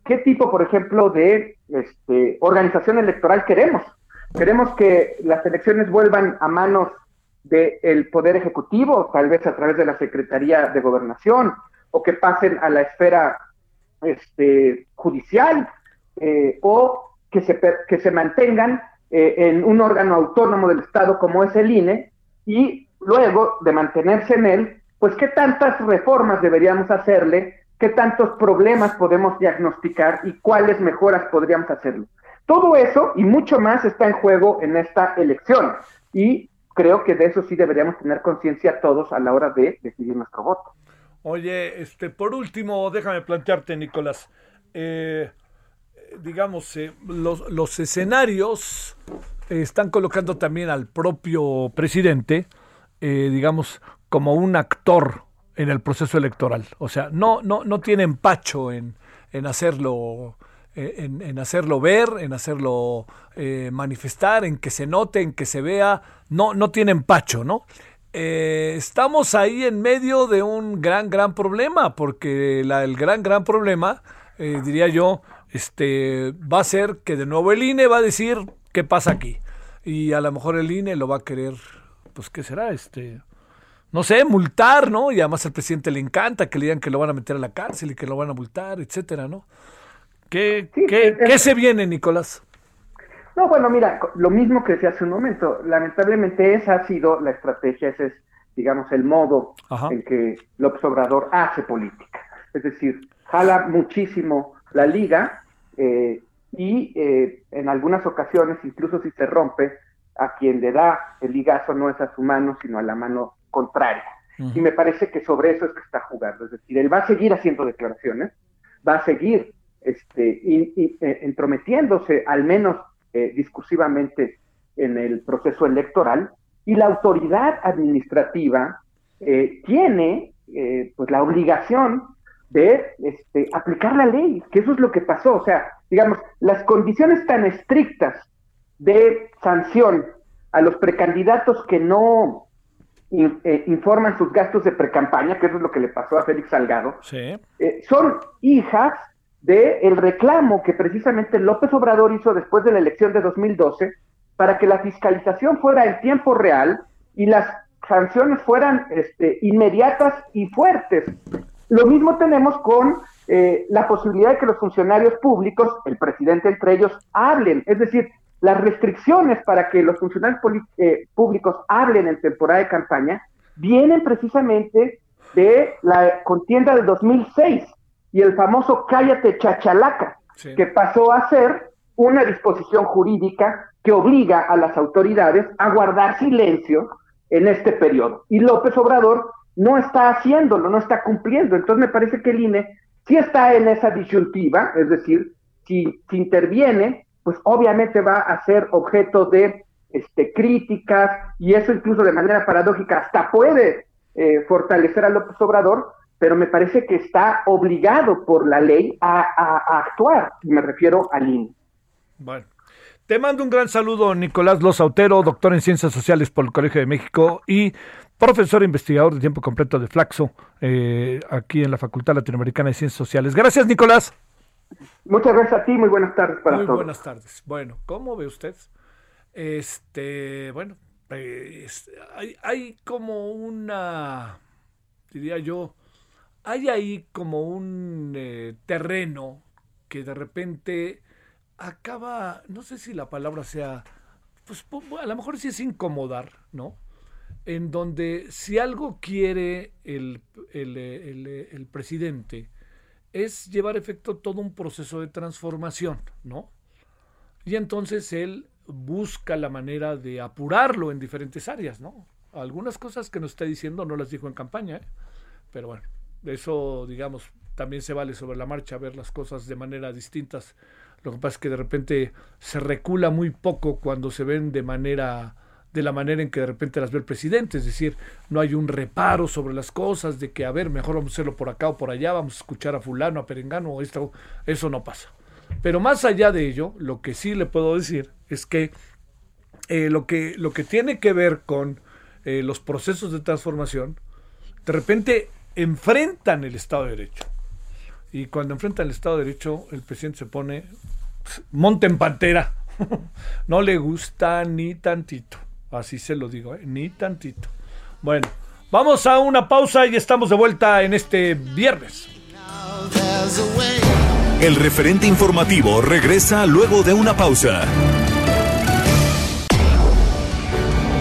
¿Qué tipo, por ejemplo, de este, organización electoral queremos? Queremos que las elecciones vuelvan a manos del Poder Ejecutivo, tal vez a través de la Secretaría de Gobernación, o que pasen a la esfera este, judicial, eh, o que se, que se mantengan eh, en un órgano autónomo del Estado como es el INE, y luego de mantenerse en él, pues qué tantas reformas deberíamos hacerle, qué tantos problemas podemos diagnosticar y cuáles mejoras podríamos hacerlo. Todo eso y mucho más está en juego en esta elección. Y creo que de eso sí deberíamos tener conciencia todos a la hora de decidir nuestro voto. Oye, este, por último, déjame plantearte, Nicolás. Eh, digamos, eh, los, los, escenarios están colocando también al propio presidente, eh, digamos, como un actor en el proceso electoral. O sea, no, no, no tiene empacho en, en hacerlo. En, en, hacerlo ver, en hacerlo eh, manifestar, en que se note, en que se vea, no, no tiene empacho, ¿no? Eh, estamos ahí en medio de un gran, gran problema, porque la, el gran, gran problema, eh, diría yo, este, va a ser que de nuevo el INE va a decir qué pasa aquí. Y a lo mejor el INE lo va a querer, pues, ¿qué será? Este, no sé, multar, ¿no? Y además al presidente le encanta que le digan que lo van a meter a la cárcel y que lo van a multar, etcétera, ¿no? ¿Qué, Sí, qué, es- qué se viene, Nicolás? No, bueno, mira, lo mismo que decía hace un momento, lamentablemente esa ha sido la estrategia, ese es, digamos, el modo Ajá. en que López Obrador hace política. Es decir, jala muchísimo la liga eh, y eh, en algunas ocasiones, incluso si se rompe, a quien le da el ligazo no es a su mano, sino a la mano contraria. Y me parece que sobre eso es que está jugando. Es decir, él va a seguir haciendo declaraciones, va a seguir este, eh, entrometiéndose, al menos eh, discursivamente, en el proceso electoral, y la autoridad administrativa eh, tiene eh, pues la obligación de este, aplicar la ley, que eso es lo que pasó. O sea, digamos, las condiciones tan estrictas de sanción a los precandidatos que no in- eh, informan sus gastos de precampaña, que eso es lo que le pasó a Félix Salgado, Sí. son hijas del reclamo que precisamente López Obrador hizo después de la elección de 2012 para que la fiscalización fuera en tiempo real y las sanciones fueran este, inmediatas y fuertes. Lo mismo tenemos con eh, la posibilidad de que los funcionarios públicos, el presidente entre ellos, hablen. Es decir, las restricciones para que los funcionarios eh, públicos hablen en temporada de campaña vienen precisamente de la contienda del 2006 y el famoso cállate chachalaca, Sí. que pasó a ser una disposición jurídica que obliga a las autoridades a guardar silencio en este periodo. Y López Obrador no está haciéndolo, no está cumpliendo. Entonces me parece que el INE sí está en esa disyuntiva, es decir, si, si interviene, pues obviamente va a ser objeto de este, críticas y eso incluso de manera paradójica hasta puede eh, fortalecer a López Obrador, pero me parece que está obligado por la ley a, a- a actuar, y me refiero al INE. Bueno. Te mando un gran saludo, Nicolás Lozautero, doctor en Ciencias Sociales por el Colegio de México y profesor e investigador de tiempo completo de Flaxo, eh, aquí en la Facultad Latinoamericana de Ciencias Sociales. Gracias, Nicolás. Muchas gracias a ti, muy buenas tardes para Muy todos. buenas tardes. Bueno, ¿cómo ve usted? Este, bueno, pues, hay, hay como una, diría yo, hay ahí como un eh, terreno que de repente acaba, no sé si la palabra sea, pues a lo mejor sí es incomodar, ¿no? En donde si algo quiere el, el, el, presidente es llevar efecto todo un proceso de transformación, ¿no? Y entonces él busca la manera de apurarlo en diferentes áreas, ¿no? Algunas cosas que nos está diciendo no las dijo en campaña, ¿eh? pero bueno, eso, digamos, también se vale sobre la marcha ver las cosas de manera distintas. Lo que pasa es que de repente se recula muy poco cuando se ven de manera de la manera en que de repente las ve el presidente, es decir, no hay un reparo sobre las cosas de que, a ver, mejor vamos a hacerlo por acá o por allá, vamos a escuchar a fulano, a perengano, esto, eso no pasa. Pero más allá de ello, lo que sí le puedo decir es que eh, lo, que, lo que tiene que ver con eh, los procesos de transformación, de repente enfrentan el Estado de Derecho. Y cuando enfrentan el Estado de Derecho, el presidente se pone monte en pantera. no le gusta ni tantito. Así se lo digo, ¿eh? ni tantito. Bueno, vamos a una pausa y estamos de vuelta en este viernes. El referente informativo regresa luego de una pausa.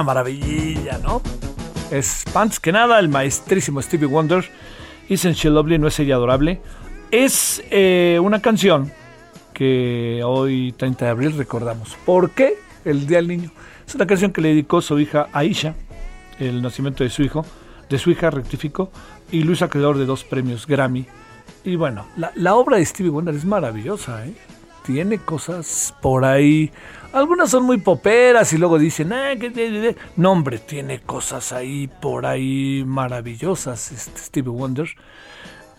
Una maravilla, ¿no? Es antes que nada el maestrísimo Stevie Wonder. Isn't She Lovely, no es ella adorable. Es eh, una canción que hoy, 30 de abril, recordamos. ¿Por qué? El Día del Niño. Es una canción que le dedicó su hija Aisha, el nacimiento de su hijo, de su hija, rectificó, y Luis acreedor de dos premios Grammy. Y bueno, la, la obra de Stevie Wonder es maravillosa, ¿eh? Tiene cosas por ahí algunas son muy poperas y luego dicen, ah, que... no hombre, tiene cosas ahí por ahí maravillosas, este Stevie Wonder.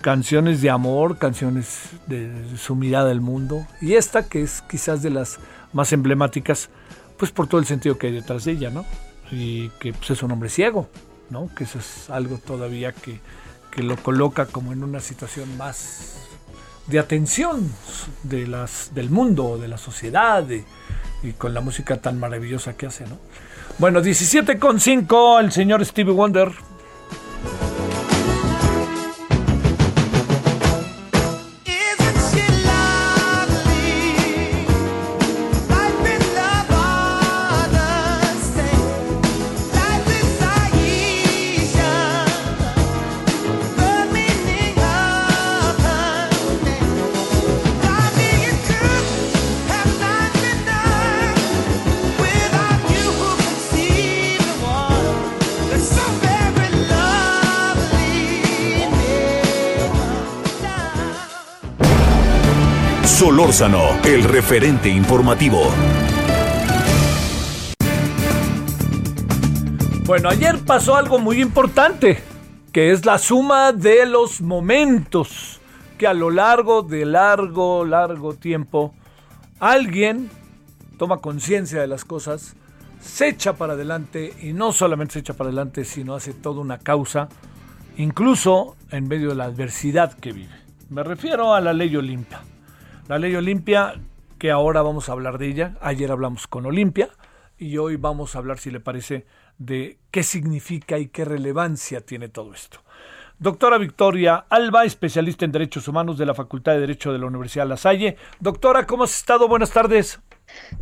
Canciones de amor, canciones de su mirada del mundo. Y esta que es quizás de las más emblemáticas, pues por todo el sentido que hay detrás de ella, ¿no? Y que pues, es un hombre ciego, ¿no? Que eso es algo todavía que, que lo coloca como en una situación más de atención de las, del mundo, de la sociedad, de, y con la música tan maravillosa que hace, ¿no? Bueno, 17.5, el señor Stevie Wonder Solórzano, el referente informativo. Bueno, ayer pasó algo muy importante, que es la suma de los momentos que a lo largo de largo, largo tiempo alguien toma conciencia de las cosas, se echa para adelante y no solamente se echa para adelante, sino hace toda una causa, incluso en medio de la adversidad que vive. Me refiero a la ley Olimpia. La ley Olimpia, que ahora vamos a hablar de ella. Ayer hablamos con Olimpia y hoy vamos a hablar, si le parece, de qué significa y qué relevancia tiene todo esto. Doctora Victoria Alba, especialista en Derechos Humanos de la Facultad de Derecho de la Universidad La Salle. Doctora, ¿cómo has estado? Buenas tardes.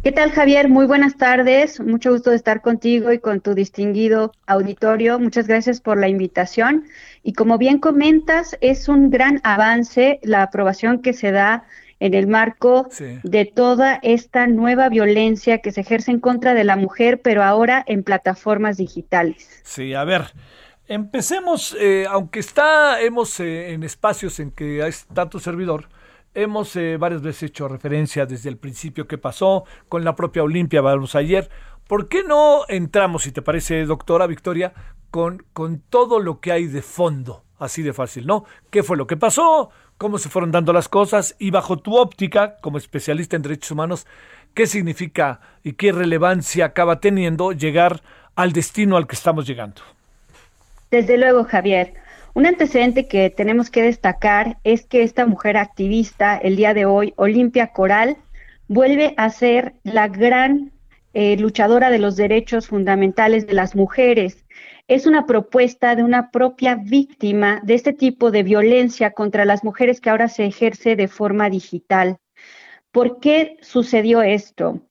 ¿Qué tal, Javier? Muy buenas tardes. Mucho gusto de estar contigo y con tu distinguido auditorio. Muchas gracias por la invitación. Y como bien comentas, es un gran avance la aprobación que se da en el marco de toda esta nueva violencia que se ejerce en contra de la mujer, pero ahora en plataformas digitales. Sí, a ver. Empecemos, eh, aunque está, hemos eh, en espacios en que hay tanto servidor, hemos eh, varias veces hecho referencia desde el principio que pasó con la propia Olimpia, vamos ayer. ¿Por qué no entramos, si te parece, doctora Victoria, con, con todo lo que hay de fondo? Así de fácil, ¿no? ¿Qué fue lo que pasó? Cómo se fueron dando las cosas y bajo tu óptica como especialista en derechos humanos, ¿qué significa y qué relevancia acaba teniendo llegar al destino al que estamos llegando? Desde luego, Javier. Un antecedente que tenemos que destacar es que esta mujer activista, el día de hoy, Olimpia Coral, vuelve a ser la gran eh, luchadora de los derechos fundamentales de las mujeres es una propuesta de una propia víctima de este tipo de violencia contra las mujeres que ahora se ejerce de forma digital. ¿Por qué sucedió esto?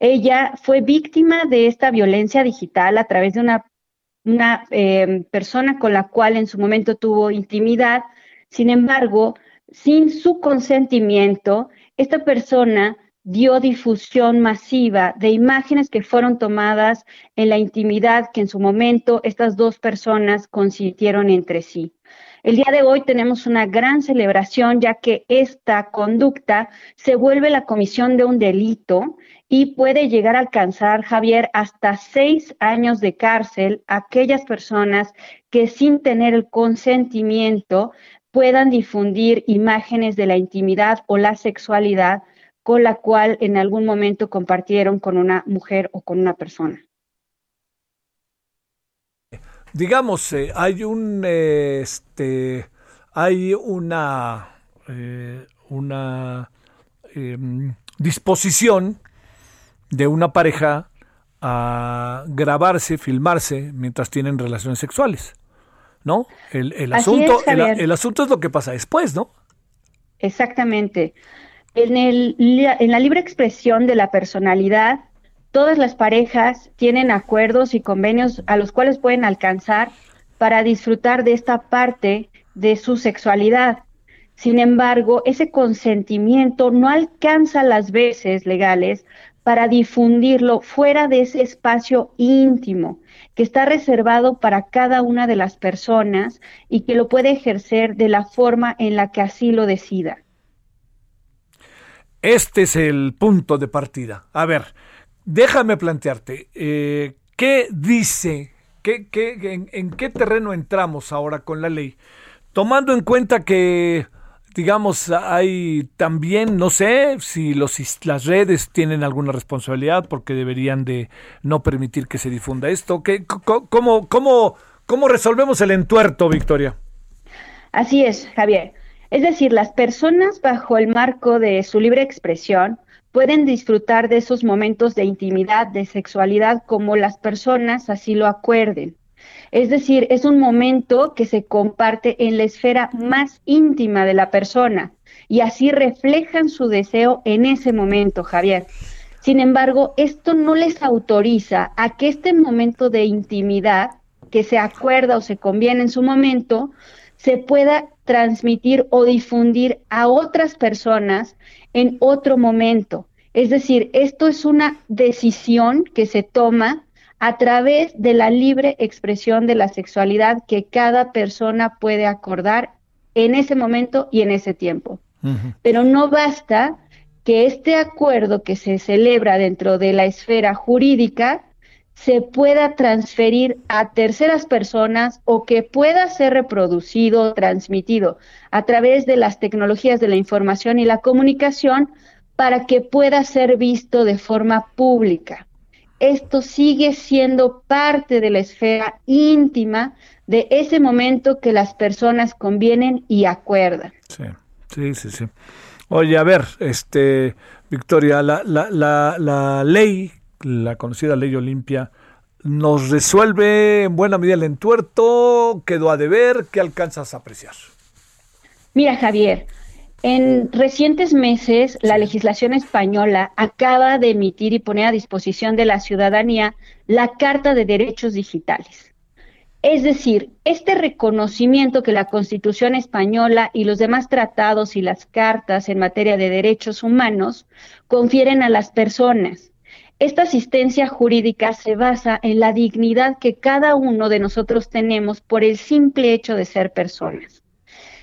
Ella fue víctima de esta violencia digital a través de una, eh, persona con la cual en su momento tuvo intimidad. Sin embargo, sin su consentimiento, esta persona dio difusión masiva de imágenes que fueron tomadas en la intimidad que en su momento estas dos personas consintieron entre sí. El día de hoy tenemos una gran celebración ya que esta conducta se vuelve la comisión de un delito y puede llegar a alcanzar, Javier, hasta seis años de cárcel a aquellas personas que sin tener el consentimiento puedan difundir imágenes de la intimidad o la sexualidad con la cual en algún momento compartieron con una mujer o con una persona. Digamos, eh, hay un, eh, este, hay una, eh, una em, disposición de una pareja a grabarse, filmarse mientras tienen relaciones sexuales, ¿no? El, asunto, el asunto es lo que pasa después, ¿no? Exactamente. En, el, en la libre expresión de la personalidad, todas las parejas tienen acuerdos y convenios a los cuales pueden alcanzar para disfrutar de esta parte de su sexualidad. Sin embargo, ese consentimiento no alcanza las veces legales para difundirlo fuera de ese espacio íntimo que está reservado para cada una de las personas y que lo puede ejercer de la forma en la que así lo decida. Este es el punto de partida. A ver, déjame plantearte, eh, ¿qué dice, qué, qué, en qué terreno entramos ahora con la ley? Tomando en cuenta que digamos, hay también, no sé si los, las redes tienen alguna responsabilidad porque deberían de no permitir que se difunda esto. ¿Qué, cómo, cómo, ¿Cómo resolvemos el entuerto, Victoria? Así es, Javier. Es decir, las personas bajo el marco de su libre expresión pueden disfrutar de esos momentos de intimidad, de sexualidad, como las personas así lo acuerden. Es decir, es un momento que se comparte en la esfera más íntima de la persona y así reflejan su deseo en ese momento, Javier. Sin embargo, esto no les autoriza a que este momento de intimidad que se acuerda o se conviene en su momento se pueda transmitir o difundir a otras personas en otro momento. Es decir, esto es una decisión que se toma a través de la libre expresión de la sexualidad que cada persona puede acordar en ese momento y en ese tiempo. Pero no basta que este acuerdo que se celebra dentro de la esfera jurídica se pueda transferir a terceras personas o que pueda ser reproducido o transmitido a través de las tecnologías de la información y la comunicación para que pueda ser visto de forma pública esto sigue siendo parte de la esfera íntima de ese momento que las personas convienen y acuerdan. Sí, sí, sí, sí. Oye, a ver, este, Victoria, la, la, la, ley, la conocida ley Olimpia, nos resuelve en buena medida el entuerto, quedó a deber, ¿qué alcanzas a apreciar? Mira, Javier, en recientes meses, la legislación española acaba de emitir y poner a disposición de la ciudadanía la Carta de Derechos Digitales. Es decir, este reconocimiento que la Constitución española y los demás tratados y las cartas en materia de derechos humanos confieren a las personas. Esta asistencia jurídica se basa en la dignidad que cada uno de nosotros tenemos por el simple hecho de ser personas.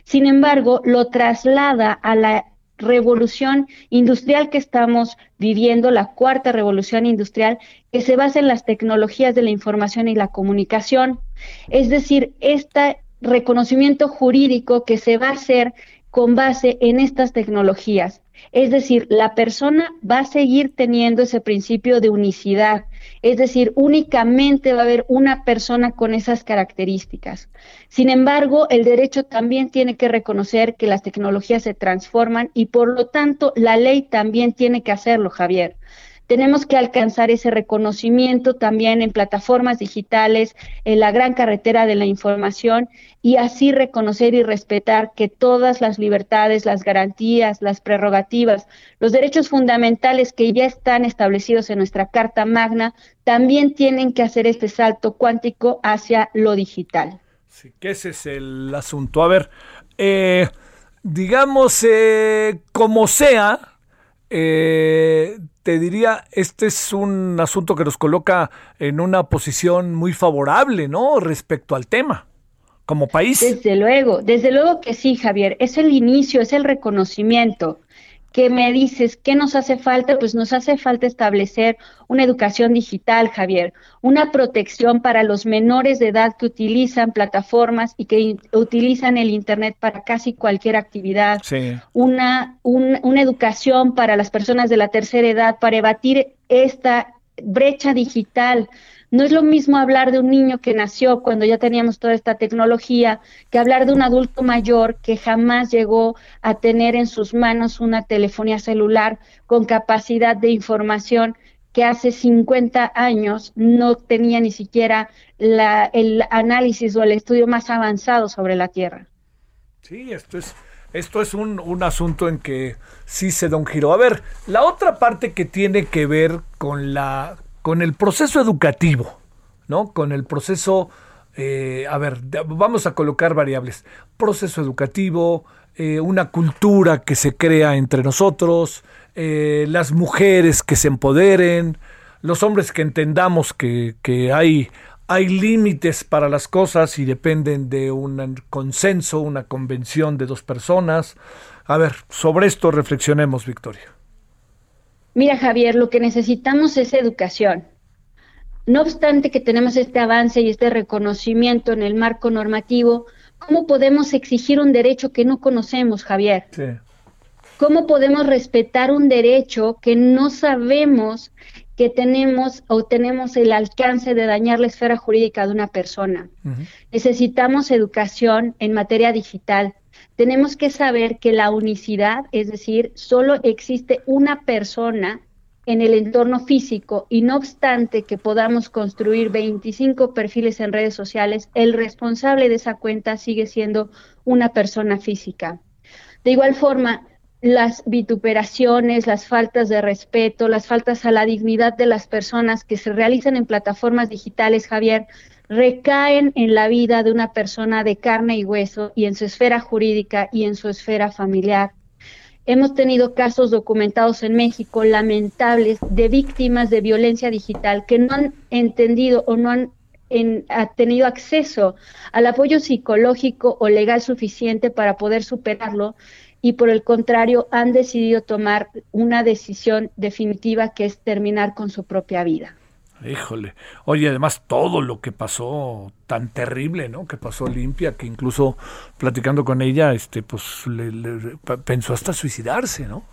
Sin embargo, lo traslada a la revolución industrial que estamos viviendo, la cuarta revolución industrial, que se basa en las tecnologías de la información y la comunicación. Es decir, este reconocimiento jurídico que se va a hacer con base en estas tecnologías. Es decir, la persona va a seguir teniendo ese principio de unicidad, es decir, únicamente va a haber una persona con esas características. Sin embargo, el derecho también tiene que reconocer que las tecnologías se transforman y por lo tanto la ley también tiene que hacerlo, Javier. Tenemos que alcanzar ese reconocimiento también en plataformas digitales, en la gran carretera de la información y así reconocer y respetar que todas las libertades, las garantías, las prerrogativas, los derechos fundamentales que ya están establecidos en nuestra Carta Magna también tienen que hacer este salto cuántico hacia lo digital. Sí, que ese es el asunto. A ver, eh, digamos, eh, como sea, eh, te diría, este es un asunto que nos coloca en una posición muy favorable, ¿no? Respecto al tema, como país. Desde luego, desde luego que sí, Javier. Es el inicio, es el reconocimiento que me dices, ¿qué nos hace falta? Pues nos hace falta establecer una educación digital, Javier, una protección para los menores de edad que utilizan plataformas y que utilizan el Internet para casi cualquier actividad, una, una educación para las personas de la tercera edad para evadir esta brecha digital no es lo mismo hablar de un niño que nació cuando ya teníamos toda esta tecnología que hablar de un adulto mayor que jamás llegó a tener en sus manos una telefonía celular con capacidad de información que hace 50 años no tenía ni siquiera el análisis o el estudio más avanzado sobre la Tierra. Sí, esto es Esto es un, un, asunto en que sí se da un giro. A ver, la otra parte que tiene que ver con, la, con el proceso educativo, ¿no? Con el proceso, eh, a ver, vamos a colocar variables. Proceso educativo, eh, una cultura que se crea entre nosotros, eh, las mujeres que se empoderen, los hombres que entendamos que, que hay, hay límites para las cosas y dependen de un consenso, una convención de dos personas. A ver, sobre esto reflexionemos, Victoria. Mira, Javier, lo que necesitamos es educación. No obstante que tenemos este avance y este reconocimiento en el marco normativo, ¿cómo podemos exigir un derecho que no conocemos, Javier? Sí. ¿Cómo podemos respetar un derecho que no sabemos que tenemos o tenemos el alcance de dañar la esfera jurídica de una persona. Necesitamos educación en materia digital. Tenemos que saber que la unicidad, es decir, solo existe una persona en el entorno físico y no obstante que podamos construir 25 perfiles en redes sociales, el responsable de esa cuenta sigue siendo una persona física. De igual forma, las vituperaciones, las faltas de respeto, las faltas a la dignidad de las personas que se realizan en plataformas digitales, Javier, recaen en la vida de una persona de carne y hueso y en su esfera jurídica y en su esfera familiar. Hemos tenido casos documentados en México lamentables de víctimas de violencia digital que no han entendido o no han tenido acceso al apoyo psicológico o legal suficiente para poder superarlo y por el contrario han decidido tomar una decisión definitiva que es terminar con su propia vida. Híjole, oye, además todo lo que pasó tan terrible, ¿no? Que pasó limpia, que incluso platicando con ella, este, pues le, pensó hasta suicidarse, ¿no?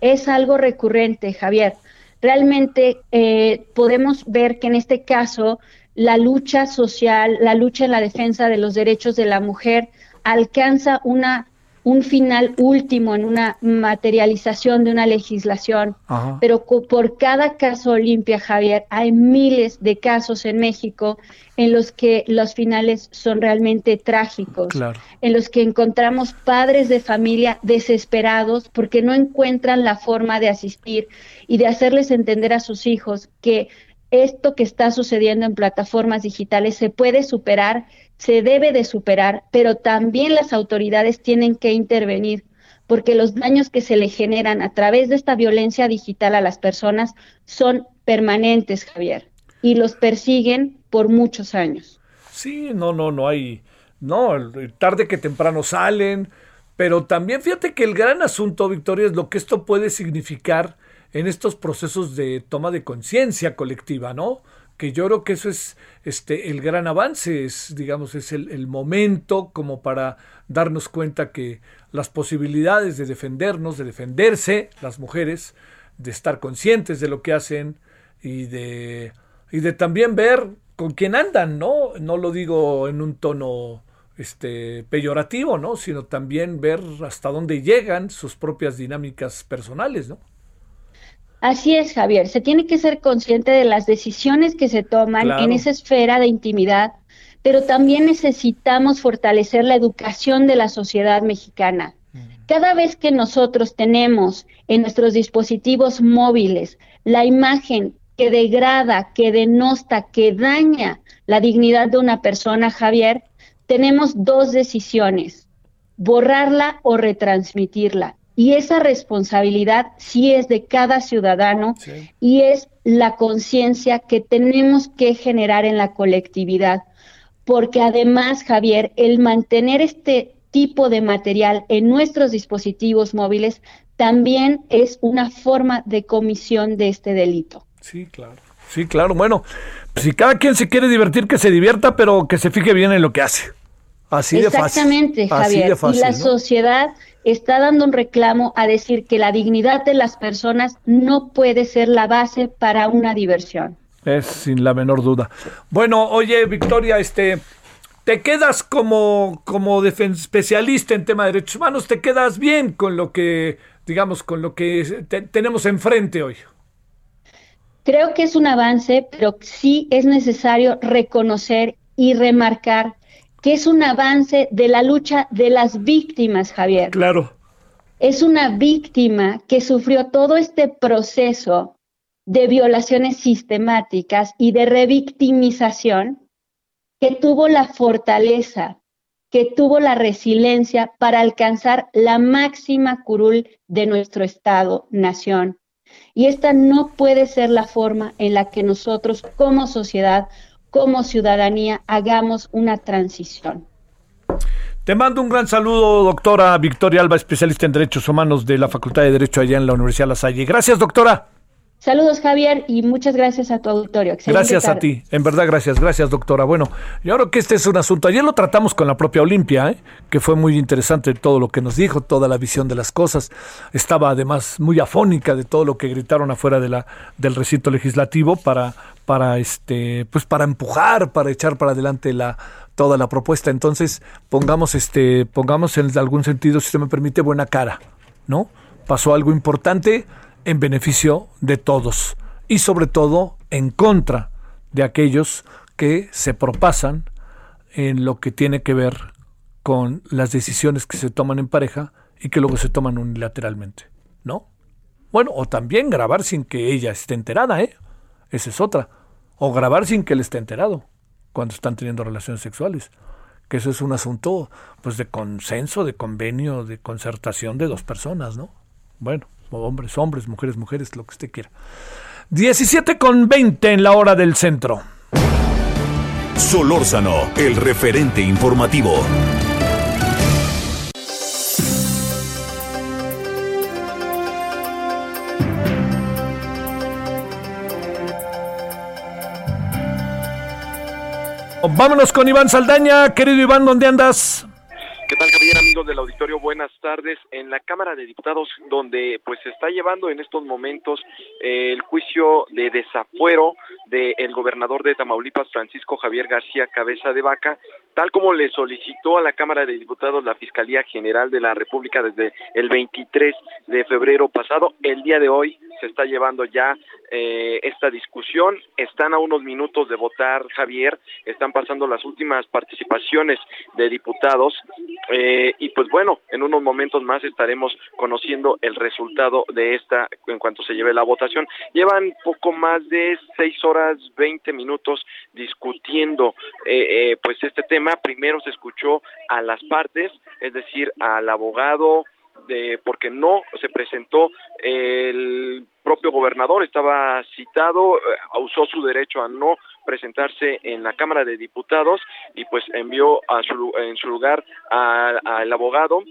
Es algo recurrente, Javier. Realmente eh, podemos ver que en este caso la lucha social, la lucha en la defensa de los derechos de la mujer alcanza una un final último en una materialización de una legislación, pero por cada caso Olimpia, Javier, hay miles de casos en México en los que los finales son realmente trágicos, en los que encontramos padres de familia desesperados porque no encuentran la forma de asistir y de hacerles entender a sus hijos que esto que está sucediendo en plataformas digitales se puede superar se debe de superar, pero también las autoridades tienen que intervenir porque los daños que se le generan a través de esta violencia digital a las personas son permanentes, Javier, y los persiguen por muchos años. Sí, no, no, no hay, no, tarde que temprano salen, pero también fíjate que el gran asunto, Victoria, es lo que esto puede significar en estos procesos de toma de conciencia colectiva, ¿no? que yo creo que eso es este el gran avance, es digamos es el, momento como para darnos cuenta que las posibilidades de defendernos, de defenderse las mujeres, de estar conscientes de lo que hacen y de y de también ver con quién andan, ¿no? No lo digo en un tono este peyorativo, ¿no? sino también ver hasta dónde llegan sus propias dinámicas personales, ¿no? Así es, Javier. Se tiene que ser consciente de las decisiones que se toman en esa esfera de intimidad, pero también necesitamos fortalecer la educación de la sociedad mexicana. Cada vez que nosotros tenemos en nuestros dispositivos móviles la imagen que degrada, que denosta, que daña la dignidad de una persona, Javier, tenemos dos decisiones, borrarla o retransmitirla. Y esa responsabilidad sí es de cada ciudadano y es la conciencia que tenemos que generar en la colectividad. Porque además, Javier, el mantener este tipo de material en nuestros dispositivos móviles también es una forma de comisión de este delito. Sí, claro. Sí, claro. Bueno, si cada quien se quiere divertir, que se divierta, pero que se fije bien en lo que hace. Así de fácil. Exactamente, Javier. y la sociedad está dando un reclamo a decir que la dignidad de las personas no puede ser la base para una diversión. Es sin la menor duda. Bueno, oye, Victoria, este, te quedas como, como especialista en tema de derechos humanos, te quedas bien con lo que, digamos, con lo que tenemos enfrente hoy. Creo que es un avance, pero sí es necesario reconocer y remarcar que es un avance de la lucha de las víctimas, Javier. Claro. Es una víctima que sufrió todo este proceso de violaciones sistemáticas y de revictimización, que tuvo la fortaleza, que tuvo la resiliencia para alcanzar la máxima curul de nuestro Estado, nación. Y esta no puede ser la forma en la que nosotros como sociedad como ciudadanía hagamos una transición. Te mando un gran saludo, doctora Victoria Alba, especialista en Derechos Humanos de la Facultad de Derecho allá en la Universidad La Salle. Gracias, doctora. Saludos, Javier, y muchas gracias a tu auditorio. gracias a ti, en verdad, gracias, gracias, doctora. Bueno, yo creo que este es un asunto, ayer lo tratamos con la propia Olimpia, ¿eh? que fue muy interesante todo lo que nos dijo, toda la visión de las cosas. Estaba además muy afónica de todo lo que gritaron afuera de la, del recinto legislativo para, para, este, pues para empujar, para echar para adelante la, toda la propuesta. Entonces, pongamos, este, pongamos en algún sentido, si se me permite, buena cara, ¿no? Pasó algo importante en beneficio de todos y sobre todo en contra de aquellos que se propasan en lo que tiene que ver con las decisiones que se toman en pareja y que luego se toman unilateralmente, ¿no? Bueno, o también grabar sin que ella esté enterada, ¿eh? Esa es otra. O grabar sin que él esté enterado cuando están teniendo relaciones sexuales. Que eso es un asunto pues de consenso, de convenio, de concertación de dos personas, ¿no? Bueno, hombres, hombres, mujeres, mujeres, lo que usted quiera. 17 con 20 en la hora del centro. Solórzano, el referente informativo. Vámonos con Iván Saldaña. Querido Iván, ¿dónde andas? ¿Qué tal, Javier, amigos del auditorio? Buenas tardes. En la Cámara de Diputados, donde pues se está llevando en estos momentos eh, el juicio de desafuero del gobernador de Tamaulipas, Francisco Javier García Cabeza de Vaca, tal como le solicitó a la Cámara de Diputados la Fiscalía General de la República desde el 23 de febrero pasado. El día de hoy se está llevando ya eh, esta discusión. Están a unos minutos de votar, Javier. Están pasando las últimas participaciones de diputados eh, y pues bueno, en unos momentos más estaremos conociendo el resultado de esta en cuanto se lleve la votación. Llevan poco más de seis horas veinte minutos discutiendo eh, eh, pues este tema. Primero se escuchó a las partes, es decir, al abogado, de, porque no se presentó el propio gobernador, estaba citado, usó su derecho a no presentarse en la Cámara de Diputados y pues envió a su, en su lugar al abogado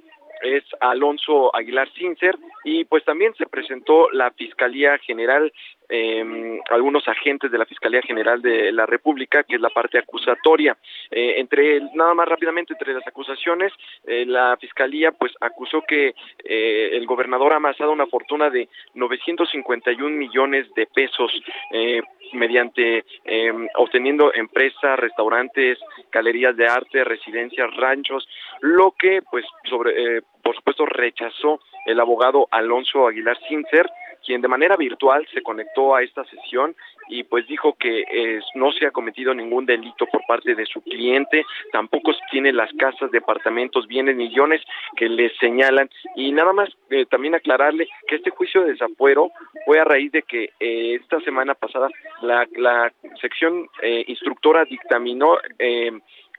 es Alonso Aguilar Cincer y pues también se presentó la Fiscalía General, eh, algunos agentes de la Fiscalía General de la República, que es la parte acusatoria. Eh, entre nada más rápidamente entre las acusaciones, eh, la Fiscalía pues acusó que eh, el gobernador ha amasado una fortuna de 951 millones de pesos eh, mediante eh, obteniendo empresas, restaurantes, galerías de arte, residencias, ranchos, lo que pues sobre por supuesto rechazó el abogado Alonso Aguilar Sincer, quien de manera virtual se conectó a esta sesión y pues dijo que eh, no se ha cometido ningún delito por parte de su cliente, tampoco tiene las casas, departamentos, bienes, millones que le señalan. Y nada más eh, también aclararle que este juicio de desafuero fue a raíz de que eh, esta semana pasada la, la sección eh, instructora dictaminó eh,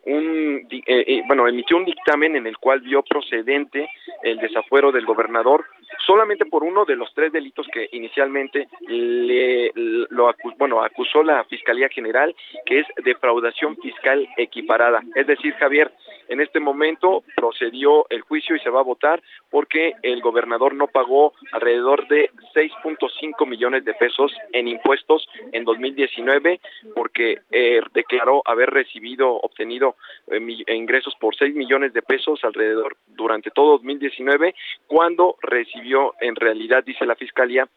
un eh, eh, bueno emitió un dictamen en el cual vio procedente el desafuero del gobernador solamente por uno de los tres delitos que inicialmente le lo acu- bueno acusó la fiscalía general que es defraudación fiscal equiparada. Es decir Javier en este momento procedió el juicio y se va a votar porque el gobernador no pagó alrededor de 6.5 millones de pesos en impuestos en 2019 porque eh, declaró haber recibido, obtenido eh, ingresos por 6 millones de pesos alrededor durante todo 2019 cuando recibió en realidad, dice la fiscalía,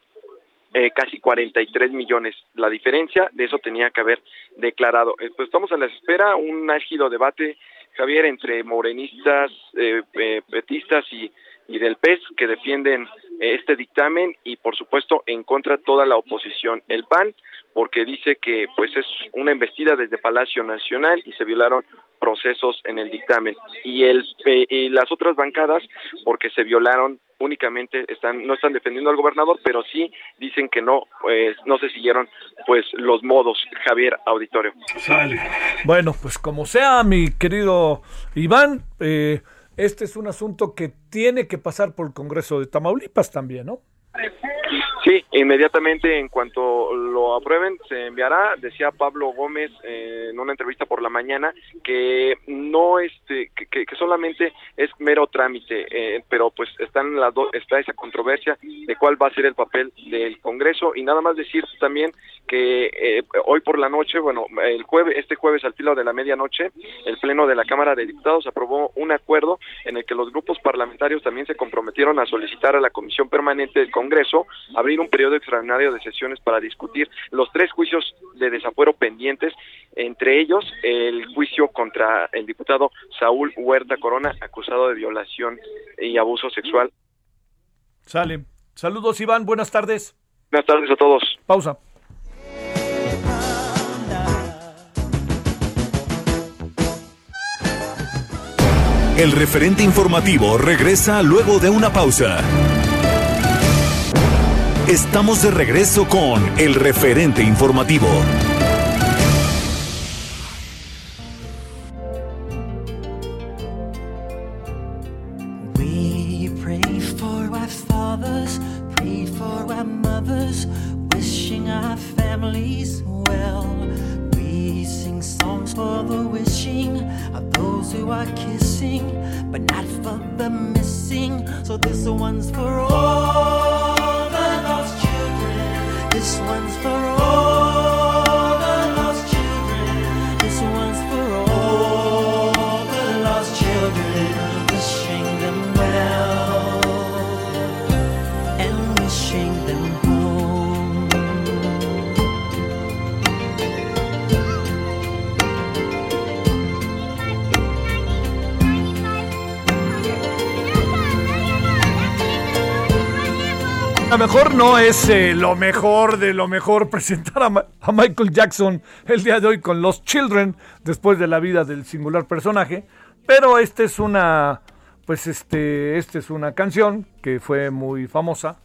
eh, casi 43 millones. La diferencia de eso tenía que haber declarado. Eh, pues estamos a la espera, un álgido debate, Javier, entre morenistas, eh, eh, petistas y, y del PES que defienden este dictamen y por supuesto en contra toda la oposición. El PAN porque dice que pues es una embestida desde Palacio Nacional y se violaron procesos en el dictamen. Y el y las otras bancadas porque se violaron únicamente están no están defendiendo al gobernador pero sí dicen que no pues no se siguieron pues los modos Javier Auditorio. Bueno pues como sea mi querido Iván eh, este es un asunto que tiene que pasar por el Congreso de Tamaulipas también no Sí, inmediatamente en cuanto lo aprueben se enviará, decía Pablo Gómez eh, en una entrevista por la mañana que no este que, solamente es mero trámite, eh, pero pues están las dos está esa controversia de cuál va a ser el papel del Congreso. Y nada más decir también que eh, hoy por la noche, bueno, el jueves este jueves al filo de la medianoche, el pleno de la Cámara de Diputados aprobó un acuerdo en el que los grupos parlamentarios también se comprometieron a solicitar a la Comisión Permanente del Congreso abrir un periodo extraordinario de sesiones para discutir los tres juicios de desafuero pendientes, entre ellos el juicio contra el diputado Saúl Huerta Corona, acusado de violación y abuso sexual. Sale. Saludos, Iván. Buenas tardes. Buenas tardes a todos. Pausa. El referente informativo regresa luego de una pausa. Estamos de regreso con el referente informativo. But not for the missing. So this one's for all mejor no es eh, lo mejor de lo mejor presentar a, a Michael Jackson el día de hoy con Los Children después de la vida del singular personaje, pero este es una pues este este es una canción que fue muy famosa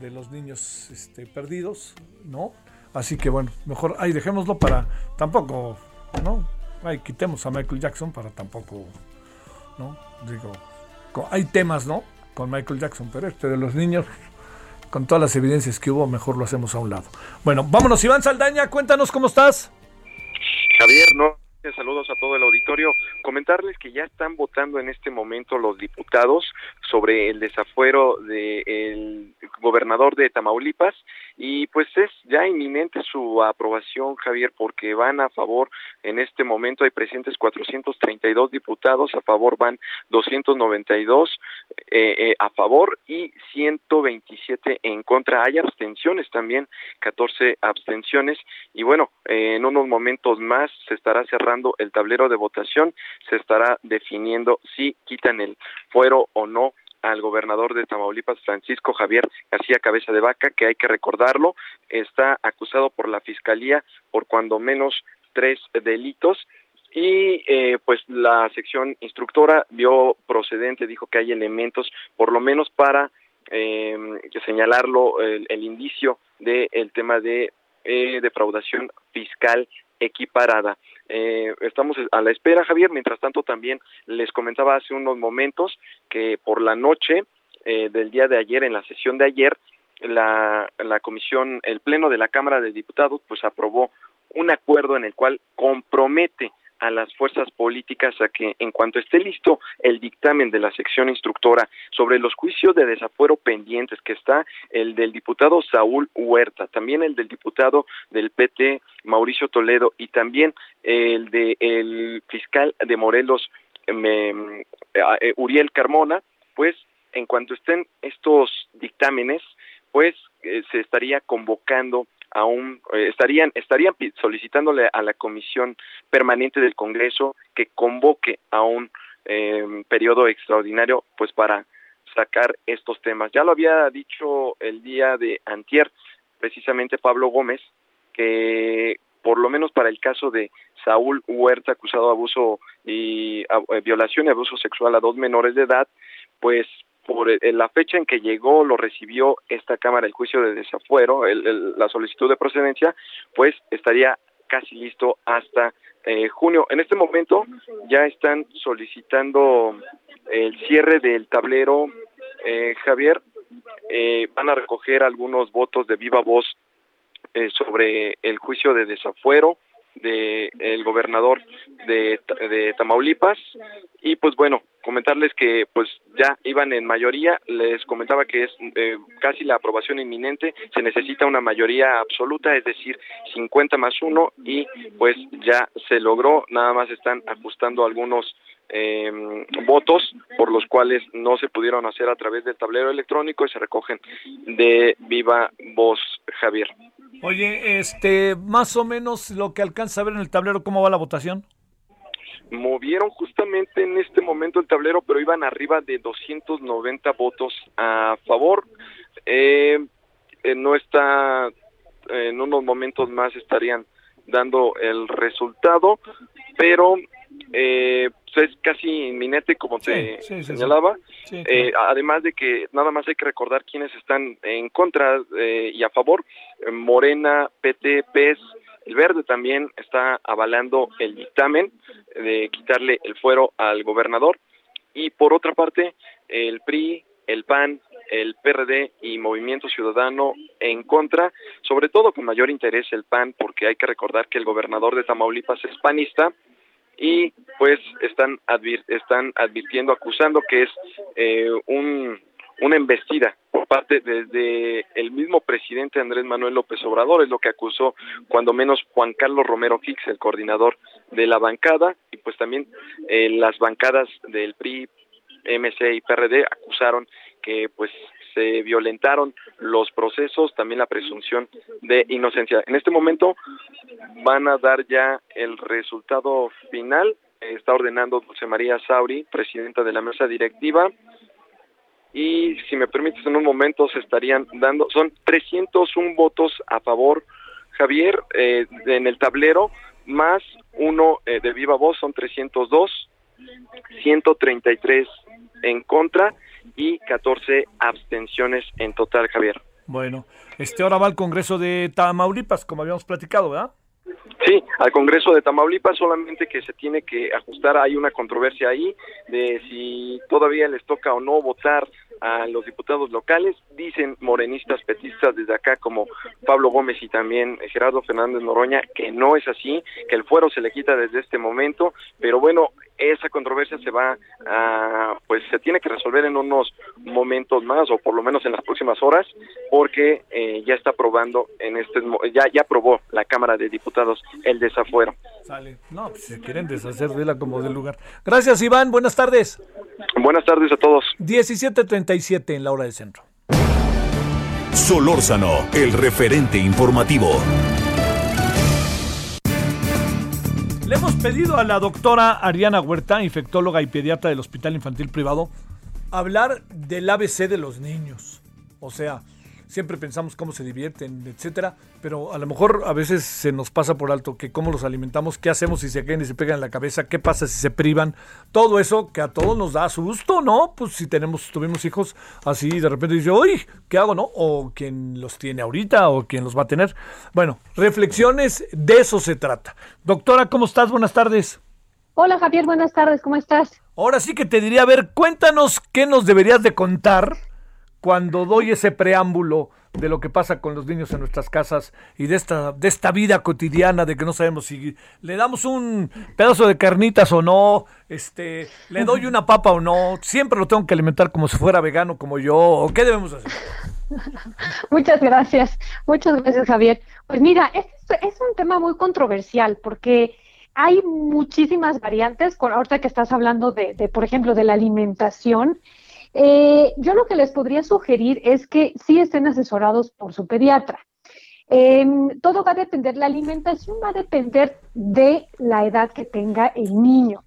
de los niños este, perdidos, ¿no? Así que bueno, mejor ahí dejémoslo para tampoco, ¿no? Ahí quitemos a Michael Jackson para tampoco, ¿no? Digo, hay temas, ¿no? Con Michael Jackson, pero este de los niños con todas las evidencias que hubo, mejor lo hacemos a un lado. Bueno, vámonos, Iván Saldaña, cuéntanos cómo estás. Javier, no saludos a todo el auditorio. Comentarles que ya están votando en este momento los diputados sobre el desafuero del gobernador de Tamaulipas y pues es ya inminente su aprobación, Javier, porque van a favor en este momento hay presentes 432 diputados, a favor van 292 eh, eh, a favor y 127 en contra. Hay abstenciones también, 14 abstenciones y bueno, eh, en unos momentos más se estará cerrando el tablero de votación, se estará definiendo si quitan el fuero o no al gobernador de Tamaulipas, Francisco Javier García Cabeza de Vaca, que hay que recordarlo, está acusado por la Fiscalía por cuando menos tres delitos y eh, pues la sección instructora vio procedente, dijo que hay elementos por lo menos para eh, señalarlo el, el indicio del el tema de eh, defraudación fiscal equiparada. Eh, estamos a la espera, Javier. Mientras tanto, también les comentaba hace unos momentos que por la noche eh, del día de ayer, en la sesión de ayer, la, la comisión, el pleno de la Cámara de Diputados, pues aprobó un acuerdo en el cual compromete a las fuerzas políticas a que en cuanto esté listo el dictamen de la sección instructora sobre los juicios de desafuero pendientes que está el del diputado Saúl Huerta, también el del diputado del PT Mauricio Toledo y también el de el fiscal de Morelos eh, eh, Uriel Carmona, pues en cuanto estén estos dictámenes, pues eh, se estaría convocando aún eh, estarían estarían solicitándole a la comisión permanente del Congreso que convoque a un eh, periodo extraordinario pues para sacar estos temas. Ya lo había dicho el día de antier, precisamente Pablo Gómez, que por lo menos para el caso de Saúl Huerta, acusado de abuso y a- eh, violación y abuso sexual a dos menores de edad, pues por el- la fecha en que llegó, lo recibió esta Cámara el juicio de desafuero, el- la solicitud de procedencia, pues estaría casi listo hasta eh, junio. En este momento ya están solicitando el cierre del tablero, eh, Javier, eh, van a recoger algunos votos de viva voz eh, sobre el juicio de desafuero de el gobernador de, de Tamaulipas. Y pues bueno comentarles que pues ya iban en mayoría. Les comentaba que es eh, casi la aprobación inminente. Se necesita una mayoría absoluta es decir 50 más uno. Y pues ya se logró. Nada más están ajustando algunos eh, votos por los cuales no se pudieron hacer a través del tablero electrónico y se recogen de viva voz Javier Oye, este, más o menos lo que alcanza a ver en el tablero, ¿cómo va la votación? movieron justamente en este momento el tablero, pero iban arriba de 290 votos a favor. Eh, eh, no está, en unos momentos más estarían dando el resultado, pero eh, pues es casi inminente, como te Sí, sí, sí, sí. señalaba. Eh, además de que nada más hay que recordar quiénes están en contra eh, y a favor. Eh, Morena, PT, PES, el Verde también está avalando el dictamen de quitarle el fuero al gobernador. Y por otra parte, el PRI, el PAN, el PRD y Movimiento Ciudadano en contra, sobre todo con mayor interés el PAN, porque hay que recordar que el gobernador de Tamaulipas es panista y pues están están advirtiendo, acusando que es eh, un, una embestida por parte desde el mismo presidente Andrés Manuel López Obrador, es lo que acusó cuando menos Juan Carlos Romero Hicks, el coordinador de la bancada, y pues también eh, las bancadas del PRI, MC y PRD acusaron que pues se violentaron los procesos, también la presunción de inocencia. En este momento van a dar ya el resultado final. Está ordenando José María Sauri, presidenta de la mesa directiva. Y si me permites, en un momento se estarían dando, son 301 votos a favor, Javier, eh, en el tablero, más uno eh, de viva voz, son 302, 133 en contra y 14 abstenciones en total, Javier. Bueno, este ahora va al Congreso de Tamaulipas, como habíamos platicado, ¿verdad? Sí, al Congreso de Tamaulipas solamente que se tiene que ajustar, hay una controversia ahí de si todavía les toca o no votar a los diputados locales, dicen morenistas petistas desde acá como Pablo Gómez y también Gerardo Fernández Noroña que no es así, que el fuero se le quita desde este momento, pero bueno, esa controversia se va a, pues se tiene que resolver en unos momentos más o por lo menos en las próximas horas porque eh, ya está aprobando en este ya ya aprobó la Cámara de Diputados el desafuero. Sale. No, pues se quieren deshacer de la como del lugar. Gracias, Iván. Buenas tardes. Buenas tardes a todos. 17.37 en la hora del centro. Solórzano, el referente informativo. Le hemos pedido a la doctora Ariana Huerta, infectóloga y pediatra del Hospital Infantil Privado, hablar del ABC de los niños. O sea, siempre pensamos cómo se divierten, etcétera, pero a lo mejor a veces se nos pasa por alto que cómo los alimentamos, qué hacemos si se caen y se pegan en la cabeza, qué pasa si se privan, todo eso que a todos nos da susto, ¿no? Pues si tenemos, tuvimos hijos así de repente dice, uy, ¿qué hago, no? O quien los tiene ahorita o quien los va a tener. Bueno, reflexiones, de eso se trata. Doctora, ¿cómo estás? Buenas tardes. Hola Javier, buenas tardes, ¿cómo estás? Ahora sí que te diría, a ver, cuéntanos qué nos deberías de contar cuando doy ese preámbulo de lo que pasa con los niños en nuestras casas y de esta, de esta vida cotidiana de que no sabemos si le damos un pedazo de carnitas o no, este, le doy una papa o no, siempre lo tengo que alimentar como si fuera vegano como yo, qué debemos hacer. Muchas gracias, muchas gracias Javier. Pues mira, es, es un tema muy controversial porque hay muchísimas variantes, ahorita que estás hablando de, de, por ejemplo, de la alimentación. Eh, yo lo que les podría sugerir es que sí estén asesorados por su pediatra. Eh, todo va a depender, la alimentación va a depender de la edad que tenga el niño.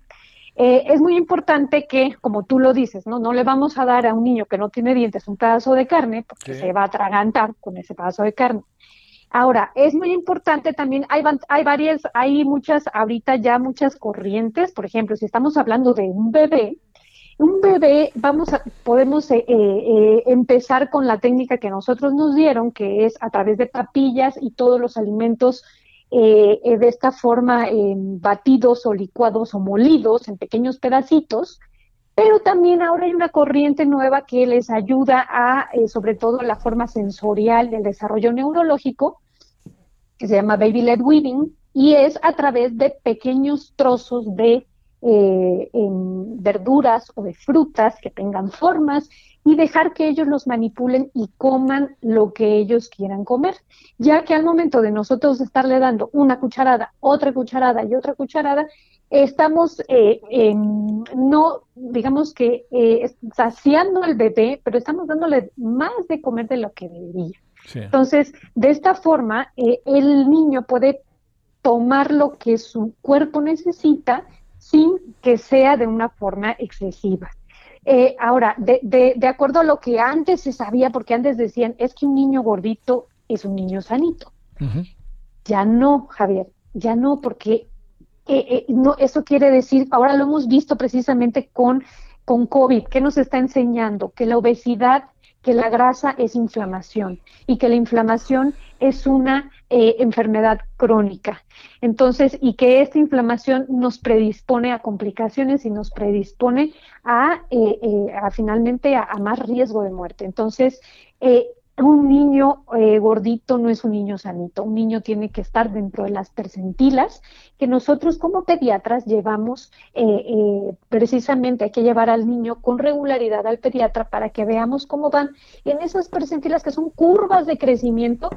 Eh, es muy importante que, como tú lo dices, ¿no? no le vamos a dar a un niño que no tiene dientes un pedazo de carne porque Sí. se va a atragantar con ese pedazo de carne. Ahora, es muy importante también, hay, hay varias, hay muchas, ahorita ya muchas corrientes, por ejemplo, si estamos hablando de un bebé, un bebé, vamos a, podemos eh, eh, empezar con la técnica que nosotros nos dieron, que es a través de papillas y todos los alimentos eh, de esta forma batidos o licuados o molidos en pequeños pedacitos, pero también ahora hay una corriente nueva que les ayuda a, sobre todo, la forma sensorial del desarrollo neurológico, que se llama Baby Led Weaving, y es a través de pequeños trozos de eh, em, verduras o de frutas que tengan formas y dejar que ellos los manipulen y coman lo que ellos quieran comer, ya que al momento de nosotros estarle dando una cucharada, otra cucharada y otra cucharada, estamos eh, no, digamos que eh, saciando al bebé, pero estamos dándole más de comer de lo que debería. Entonces, de esta forma, eh, el niño puede tomar lo que su cuerpo necesita sin que sea de una forma excesiva. Eh, ahora, de, de, de acuerdo a lo que antes se sabía, porque antes decían, es que un niño gordito es un niño sanito. Ya no, Javier, ya no, porque eh, eh, no, eso quiere decir, ahora lo hemos visto precisamente con, con COVID, ¿qué nos está enseñando? Que la obesidad, que la grasa es inflamación y que la inflamación es una eh, enfermedad crónica. Entonces, y que esta inflamación nos predispone a complicaciones y nos predispone a, eh, eh, finalmente a, a más riesgo de muerte. Entonces, eh, un niño eh, gordito no es un niño sanito, un niño tiene que estar dentro de las percentilas que nosotros como pediatras llevamos, eh, eh, precisamente hay que llevar al niño con regularidad al pediatra para que veamos cómo van en esas percentilas que son curvas de crecimiento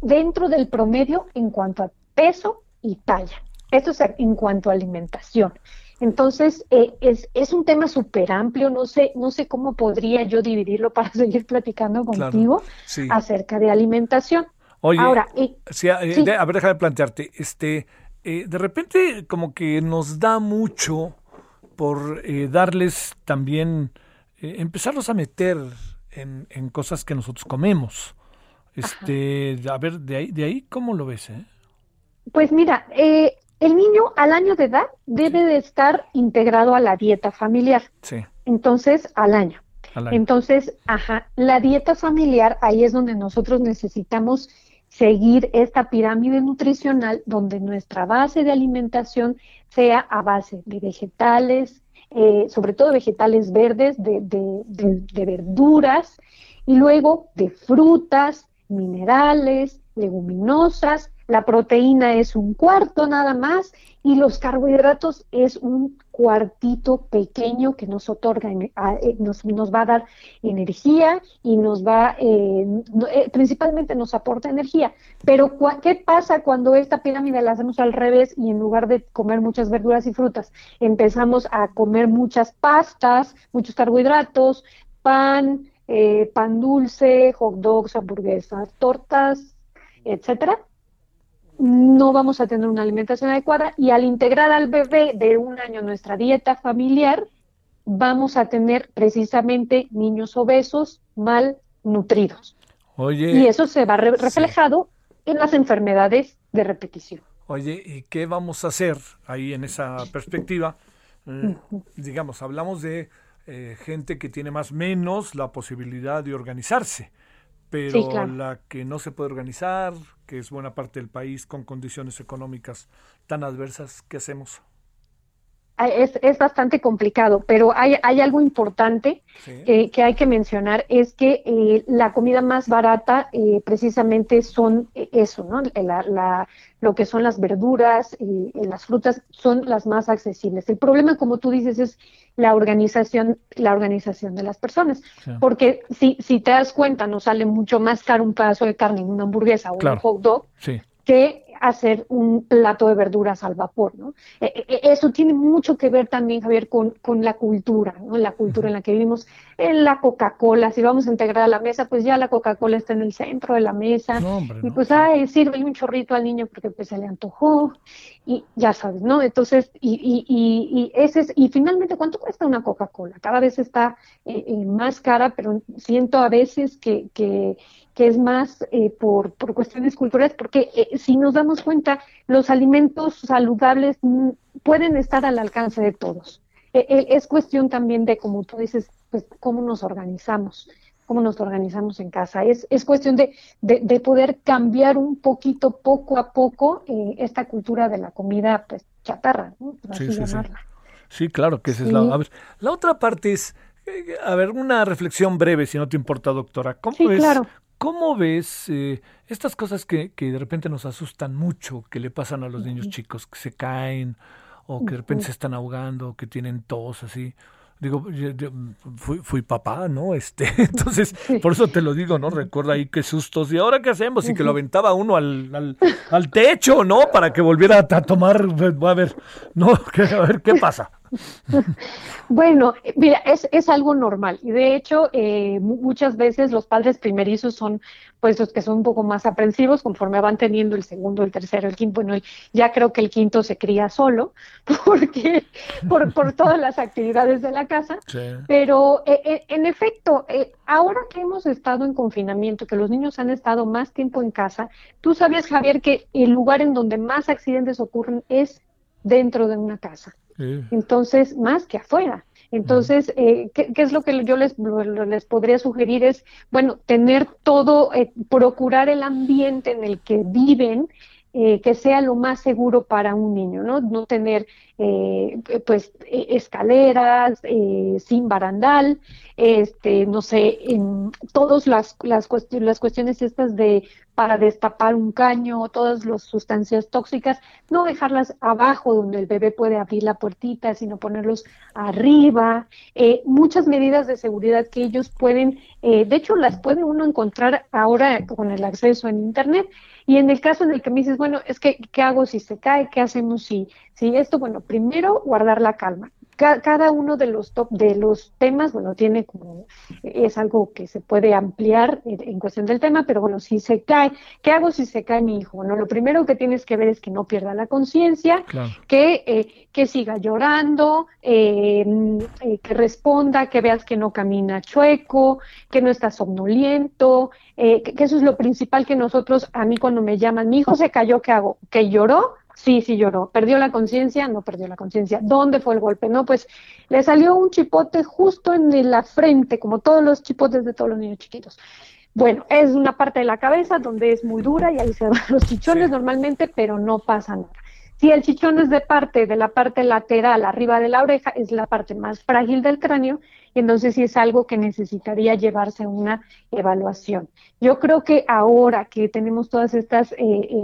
dentro del promedio en cuanto a peso y talla. Esto es en cuanto a alimentación. Entonces, eh, es, es un tema súper amplio, no sé, no sé cómo podría yo dividirlo para seguir platicando Claro, contigo sí. acerca de alimentación. Oye, Ahora, y- sí, eh, sí. de- a ver, déjame plantearte, este, eh, de repente como que nos da mucho por eh, darles también, eh, empezarlos a meter en, en cosas que nosotros comemos. Este, a ver, de ahí, de ahí, ¿cómo lo ves? Eh? Pues mira, eh, el niño al año de edad debe de estar integrado a la dieta familiar, Sí, entonces al año. al año. Entonces, ajá, la dieta familiar, ahí es donde nosotros necesitamos seguir esta pirámide nutricional donde nuestra base de alimentación sea a base de vegetales, eh, sobre todo vegetales verdes, de, de- de- de verduras y luego de frutas, minerales, leguminosas. La proteína es un cuarto nada más y los carbohidratos es un cuartito pequeño que nos otorga, eh, nos, nos va a dar energía y nos va, eh, eh, principalmente nos aporta energía. Pero ¿qué pasa cuando esta pirámide la hacemos al revés y en lugar de comer muchas verduras y frutas, empezamos a comer muchas pastas, muchos carbohidratos, pan, eh, pan dulce, hot dogs, hamburguesas, tortas, etcétera? No vamos a tener una alimentación adecuada y al integrar al bebé de un año en nuestra dieta familiar, vamos a tener precisamente niños obesos mal nutridos. Oye, Y eso se va re- reflejado en las enfermedades de repetición. Oye, ¿y qué vamos a hacer ahí en esa perspectiva? Eh, digamos, hablamos de eh, gente que tiene más o menos la posibilidad de organizarse, pero Sí, claro. la que no se puede organizar, que es buena parte del país con condiciones económicas tan adversas, ¿qué hacemos? Ah, Es, es bastante complicado, pero hay, hay algo importante que, que hay que mencionar, es que eh, la comida más barata eh, precisamente son eh, eso, ¿no? La- la- lo que son las verduras y, y las frutas son las más accesibles. El problema, como tú dices, es la organización, la organización de las personas. Sí. Porque si, si te das cuenta, nos sale mucho más caro un pedazo de carne en una hamburguesa o Claro. un hot dog Sí. Que hacer un plato de verduras al vapor, ¿no? Eh, eh, eso tiene mucho que ver también, Javier, con, con la cultura, ¿no? La cultura en la que vivimos, en la Coca-Cola, si vamos a integrar a la mesa, pues ya la Coca-Cola está en el centro de la mesa, y pues, ay, sirve un chorrito al niño porque pues se le antojó, y ya sabes, ¿no? Entonces, y, y, y, y ese es, y finalmente, ¿cuánto cuesta una Coca-Cola? Cada vez está eh, más cara, pero siento a veces que, que, que es más eh, por, por cuestiones culturales, porque eh, si nos damos cuenta, los alimentos saludables mm, pueden estar al alcance de todos. Eh, eh, es cuestión también de, como tú dices, pues cómo nos organizamos, cómo nos organizamos en casa. Es, es cuestión de, de, de poder cambiar un poquito, poco a poco, eh, esta cultura de la comida pues, chatarra, ¿no? por así Sí, sí, sí. llamarla. Sí, claro que esa es la... A ver, la otra parte es, eh, a ver, una reflexión breve, si no te importa, doctora. ¿Cómo Sí, ves, claro. ¿cómo ves eh, estas cosas que, que de repente nos asustan mucho, que le pasan a los niños chicos, que se caen o que de repente se están ahogando, que tienen tos, así? Digo, yo- yo fui, fui papá, ¿no? Este, entonces, por eso te lo digo, ¿no? Recuerda ahí qué sustos. ¿Y ahora qué hacemos? Y que lo aventaba uno al, al, al techo, ¿no? Para que volviera a, tomar, a ver, ¿no? A ver, ¿qué pasa? Bueno, mira, es, es algo normal. Y de hecho eh, mu- muchas veces los padres primerizos son pues los que son un poco más aprensivos conforme van teniendo el segundo, el tercero, el quinto, bueno, el- ya creo que el quinto se cría solo porque por, por todas las actividades de la casa, pero eh, eh, en efecto, eh, ahora que hemos estado en confinamiento, que los niños han estado más tiempo en casa, tú sabías, Javier, que el lugar en donde más accidentes ocurren es dentro de una casa. Entonces, más que afuera. Entonces, eh, ¿qué, qué es lo que yo les, les podría sugerir? Es, bueno, tener todo, eh, procurar el ambiente en el que viven, eh, que sea lo más seguro para un niño, ¿no? No tener, eh, pues, eh, escaleras, eh, sin barandal, este, no sé, en todas las, las, cuest- las cuestiones estas de para destapar un caño, todas las sustancias tóxicas, no dejarlas abajo donde el bebé puede abrir la puertita, sino ponerlos arriba, eh, muchas medidas de seguridad que ellos pueden, eh, de hecho las puede uno encontrar ahora con el acceso en internet, y en el caso en el que me dices, bueno, es que, ¿qué hago si se cae? ¿Qué hacemos si, si esto? Bueno, primero guardar la calma. Ca- Cada uno de los top, de los temas, bueno, tiene como, es algo que se puede ampliar en, en cuestión del tema, pero bueno, si se cae, ¿qué hago si se cae mi hijo? Bueno, lo primero que tienes que ver es que no pierda la conciencia, que, eh, que siga llorando, eh, mm, eh, que responda, que veas que no camina chueco, que no está somnoliento, eh, que, que eso es lo principal que nosotros, a mí cuando me llaman, mi hijo se cayó, ¿qué hago? ¿Que lloró? Sí, sí lloró. ¿Perdió la conciencia? No perdió la conciencia. ¿Dónde fue el golpe? No, pues le salió un chipote justo en la frente, como todos los chipotes de todos los niños chiquitos. Bueno, es una parte de la cabeza donde es muy dura y ahí se van los chichones normalmente, pero no pasa nada. Si el chichón es de parte, de la parte lateral, arriba de la oreja, es la parte más frágil del cráneo, entonces sí es algo que necesitaría llevarse una evaluación. Yo creo que ahora que tenemos todos estos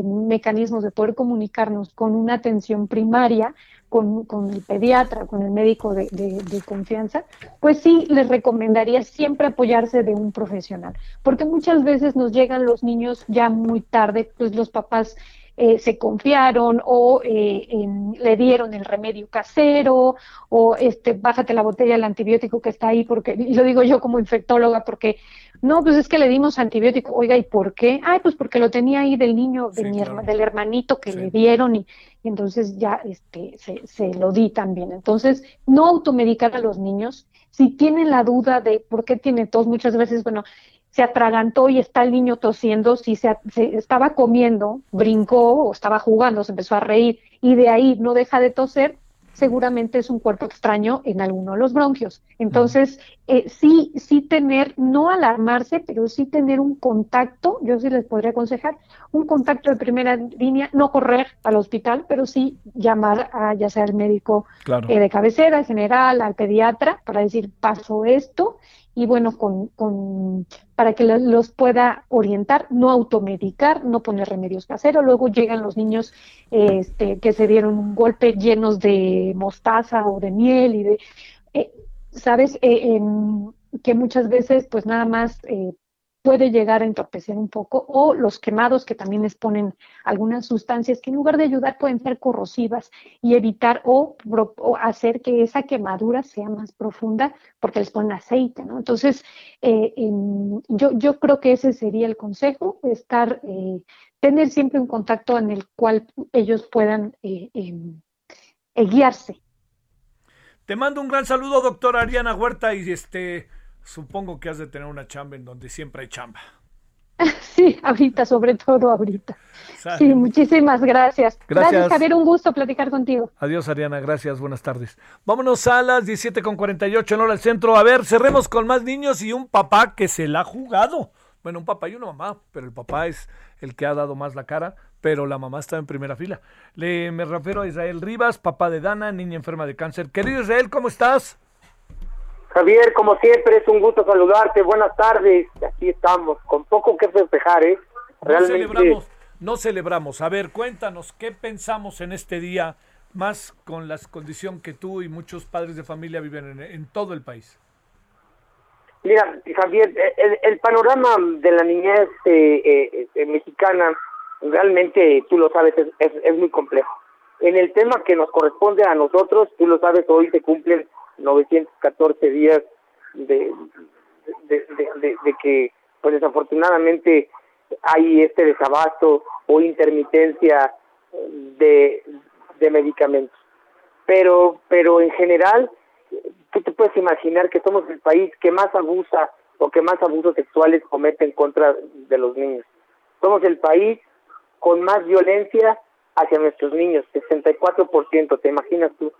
mecanismos de poder comunicarnos con una atención primaria, con, el pediatra, con el médico de- de confianza, pues sí les recomendaría siempre apoyarse de un profesional, porque muchas veces nos llegan los niños ya muy tarde, pues los papás eh, se confiaron o eh, en- le dieron el remedio casero o este bájate la botella del antibiótico que está ahí porque y lo digo yo como infectóloga porque no pues es que le dimos antibiótico oiga y por qué ay pues porque lo tenía ahí del niño de mi herma- del hermanito que le dieron y, y entonces ya este se, se lo di también. Entonces no automedicar a los niños. Si tienen la duda de por qué tiene tos muchas veces bueno se atragantó y está el niño tosiendo, si se, se estaba comiendo, brincó o estaba jugando, se empezó a reír y de ahí no deja de toser, seguramente es un cuerpo extraño en alguno de los bronquios. Entonces, eh, sí, sí tener, no alarmarse, pero sí tener un contacto, yo sí les podría aconsejar, un contacto de primera línea, no correr al hospital, pero sí llamar a ya sea al médico Claro. eh, de cabecera, al general, al pediatra, para decir, pasó esto, y bueno, con, con, para que lo- los pueda orientar, no automedicar, no poner remedios caseros. Luego llegan los niños este, que se dieron un golpe llenos de mostaza o de miel y de, eh, sabes, Eh, que muchas veces pues nada más eh, puede llegar a entorpecer un poco, o los quemados que también les ponen algunas sustancias que en lugar de ayudar pueden ser corrosivas y evitar o, hacer que esa quemadura sea más profunda porque les ponen aceite, ¿no? Entonces, eh, yo, yo creo que ese sería el consejo, estar, eh, tener siempre un contacto en el cual ellos puedan eh, em, eh, guiarse. Te mando un gran saludo, doctora Ariana Huerta, y este, supongo que has de tener una chamba en donde siempre hay chamba. Sí, ahorita, sobre todo ahorita. Sale. Sí, muchísimas gracias. Gracias. Javier, un gusto platicar contigo. Adiós, Ariana, gracias, buenas tardes. Vámonos a las 17 con 48 en hora del centro. A ver, cerremos con más niños y un papá que se la ha jugado. Bueno, un papá y una mamá, pero el papá es el que ha dado más la cara, pero la mamá está en primera fila. Le, me refiero a Israel Rivas, papá de Dana, niña enferma de cáncer. Querido Israel, ¿cómo estás? Javier, como siempre, es un gusto saludarte. Buenas tardes. Aquí estamos, con poco que festejar, ¿eh? No celebramos, no celebramos. A ver, cuéntanos, ¿qué pensamos en este día, más con la condición que tú y muchos padres de familia viven en, en todo el país? mira, Javier, el, el panorama de la niñez eh, eh, eh, mexicana, realmente, tú lo sabes, es, es, es muy complejo. En el tema que nos corresponde a nosotros, tú lo sabes, hoy se cumplen 914 días de, de, que, pues desafortunadamente, hay este desabasto o intermitencia de, de medicamentos. Pero, pero en general, tú te puedes imaginar que somos el país que más abusa o que más abusos sexuales comete en contra de los niños. Somos el país con más violencia hacia nuestros niños, 64%, ¿te imaginas tú?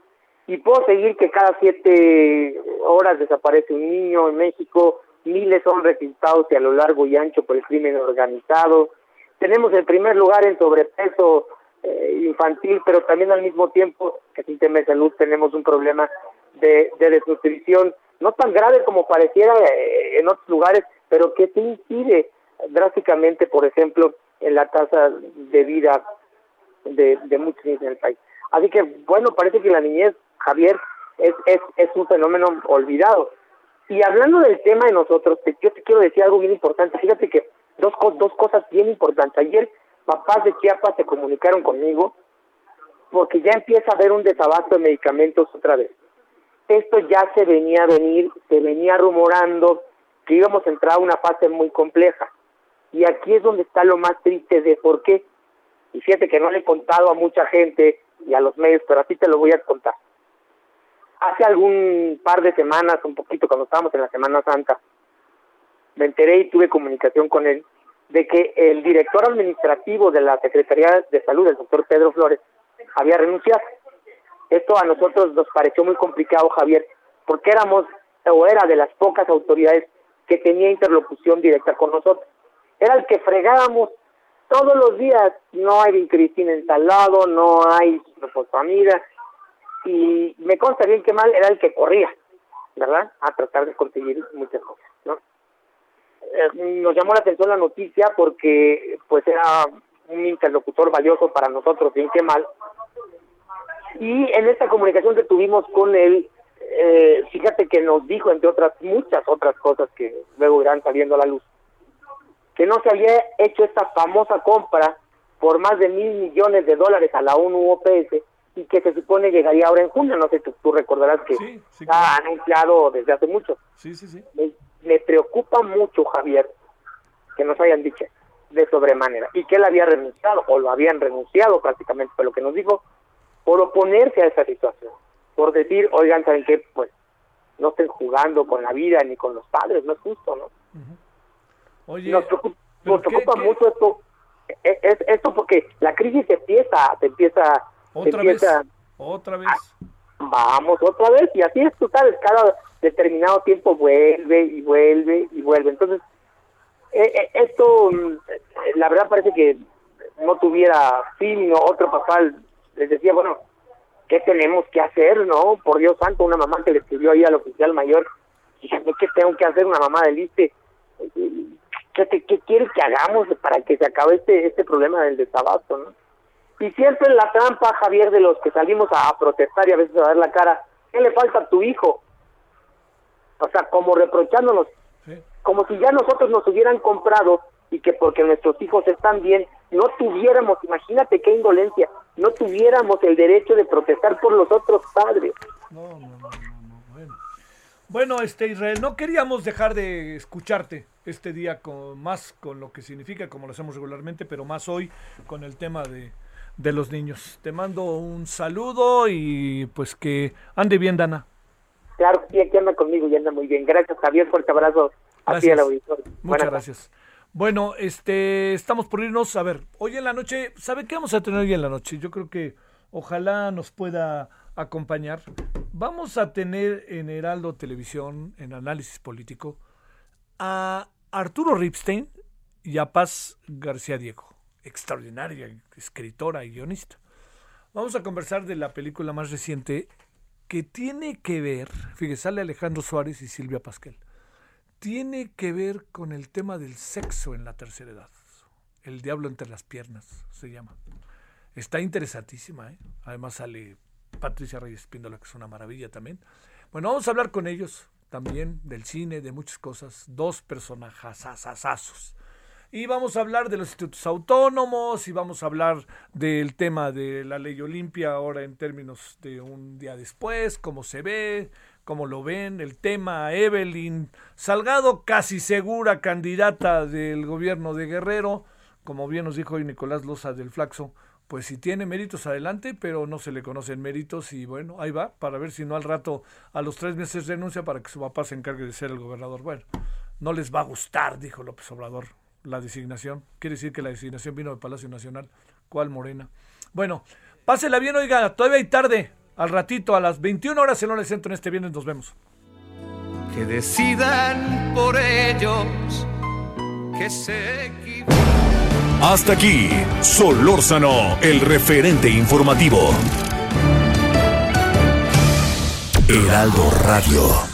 Y puedo seguir que cada siete horas desaparece un niño en México, miles son requisitados y a lo largo y ancho por el crimen organizado. Tenemos el primer lugar en sobrepeso eh, infantil, pero también al mismo tiempo, que sin tema de salud, tenemos un problema de, de desnutrición, no tan grave como pareciera eh, en otros lugares, pero que sí incide drásticamente, por ejemplo, en la tasa de vida de, de muchos niños en el país. Así que, bueno, parece que la niñez, Javier, es, es, es un fenómeno olvidado. Y hablando del tema de nosotros, te- yo te quiero decir algo bien importante. Fíjate que dos, dos cosas bien importantes. Ayer papás de Chiapas se comunicaron conmigo porque ya empieza a haber un desabasto de medicamentos otra vez. Esto ya se venía a venir, se venía rumorando que íbamos a entrar a una fase muy compleja. Y aquí es donde está lo más triste de por qué. Y fíjate que no le he contado a mucha gente y a los medios, pero así te lo voy a contar. Hace algún par de semanas, un poquito cuando estábamos en la Semana Santa, me enteré y tuve comunicación con él de que el director administrativo de la Secretaría de Salud, el doctor Pedro Flores, había renunciado. Esto a nosotros nos pareció muy complicado, Javier, porque éramos o era de las pocas autoridades que tenía interlocución directa con nosotros. Era el que fregábamos todos los días. No hay vincristina instalado, no hay fosfamida. Y me consta bien que mal era el que corría, ¿verdad? A tratar de conseguir muchas cosas, ¿no? Eh, nos llamó la atención la noticia porque pues era un interlocutor valioso para nosotros, bien que mal. Y en esta comunicación que tuvimos con él, eh, fíjate que nos dijo, entre otras muchas otras cosas que luego irán saliendo a la luz, que no se había hecho esta famosa compra por más de mil millones de dólares a la ONU OPS y que se supone llegaría ahora en junio. No sé, tú, tú recordarás que está anunciado desde hace mucho. Sí, sí, sí. Me, me preocupa mucho, Javier, que nos hayan dicho de sobremanera y que él había renunciado o lo habían renunciado prácticamente, fue lo que nos dijo, por oponerse a esa situación, por decir, oigan, ¿saben qué? Pues no estén jugando con la vida ni con los padres, no es justo, ¿no? Oye, nos preocupa, nos preocupa mucho esto, e- es, esto porque la crisis empieza, se empieza, otra vez, otra vez. vamos otra vez, y así es, tú sabes, cada determinado tiempo vuelve y vuelve y vuelve. Entonces, eh, eh, esto, mm, eh, la verdad parece que no tuviera fin, o otro papá les decía, bueno, ¿qué tenemos que hacer, no? Por Dios santo, una mamá que le escribió ahí al oficial mayor, ¿qué tengo que hacer una mamá del ISTE? ¿Qué, te- qué quiere que hagamos para que se acabe este, este problema del desabasto, no? Y siempre la trampa, Javier, de los que salimos a protestar y a veces a dar la cara, ¿qué le falta a tu hijo? O sea, como reprochándonos. como si ya nosotros nos hubieran comprado y que porque nuestros hijos están bien, no tuviéramos, imagínate qué indolencia, no tuviéramos el derecho de protestar por los otros padres. No, no, no, no, bueno. Bueno, este Israel, no queríamos dejar de escucharte este día con más con lo que significa, como lo hacemos regularmente, pero más hoy con el tema de, de los niños. Te mando un saludo y pues que ande bien, Dana. Claro, sí, aquí anda conmigo y anda muy bien. Gracias, Javier, fuerte abrazo a ti al auditorio. Muchas Buenas gracias. Bueno, este, estamos por irnos. A ver, hoy en la noche, ¿sabe qué vamos a tener hoy en la noche? Yo creo que ojalá nos pueda acompañar. Vamos a tener en Heraldo Televisión, en análisis político, a Arturo Ripstein y a Paz García Diego, extraordinaria escritora y guionista. Vamos a conversar de la película más reciente que tiene que ver, fíjese, sale Alejandro Suárez y Silvia Pasquel, tiene que ver con el tema del sexo en la tercera edad. El diablo entre las piernas se llama. Está interesantísima, ¿eh? Además sale Patricia Reyes Píndola, que es una maravilla también. Bueno, vamos a hablar con ellos también del cine, de muchas cosas. Dos personajazazazazos. Y vamos a hablar de los institutos autónomos y vamos a hablar del tema de la ley Olimpia ahora en términos de un día después, cómo se ve, cómo lo ven, el tema Evelyn Salgado, casi segura candidata del gobierno de Guerrero, como bien nos dijo hoy Nicolás Loza del Flaxo, pues si tiene méritos adelante, pero no se le conocen méritos y bueno, ahí va, para ver si no al rato, a los tres meses renuncia para que su papá se encargue de ser el gobernador. Bueno, no les va a gustar, dijo López Obrador, la designación. Quiere decir que la designación vino del Palacio Nacional. ¿Cuál Morena? Bueno, pásela bien, oiga, todavía hay tarde. Al ratito, a las 21 horas en el centro en este viernes nos vemos. Que decidan por ellos que se equivocan. Hasta aquí, Solórzano, el referente informativo. Heraldo Radio.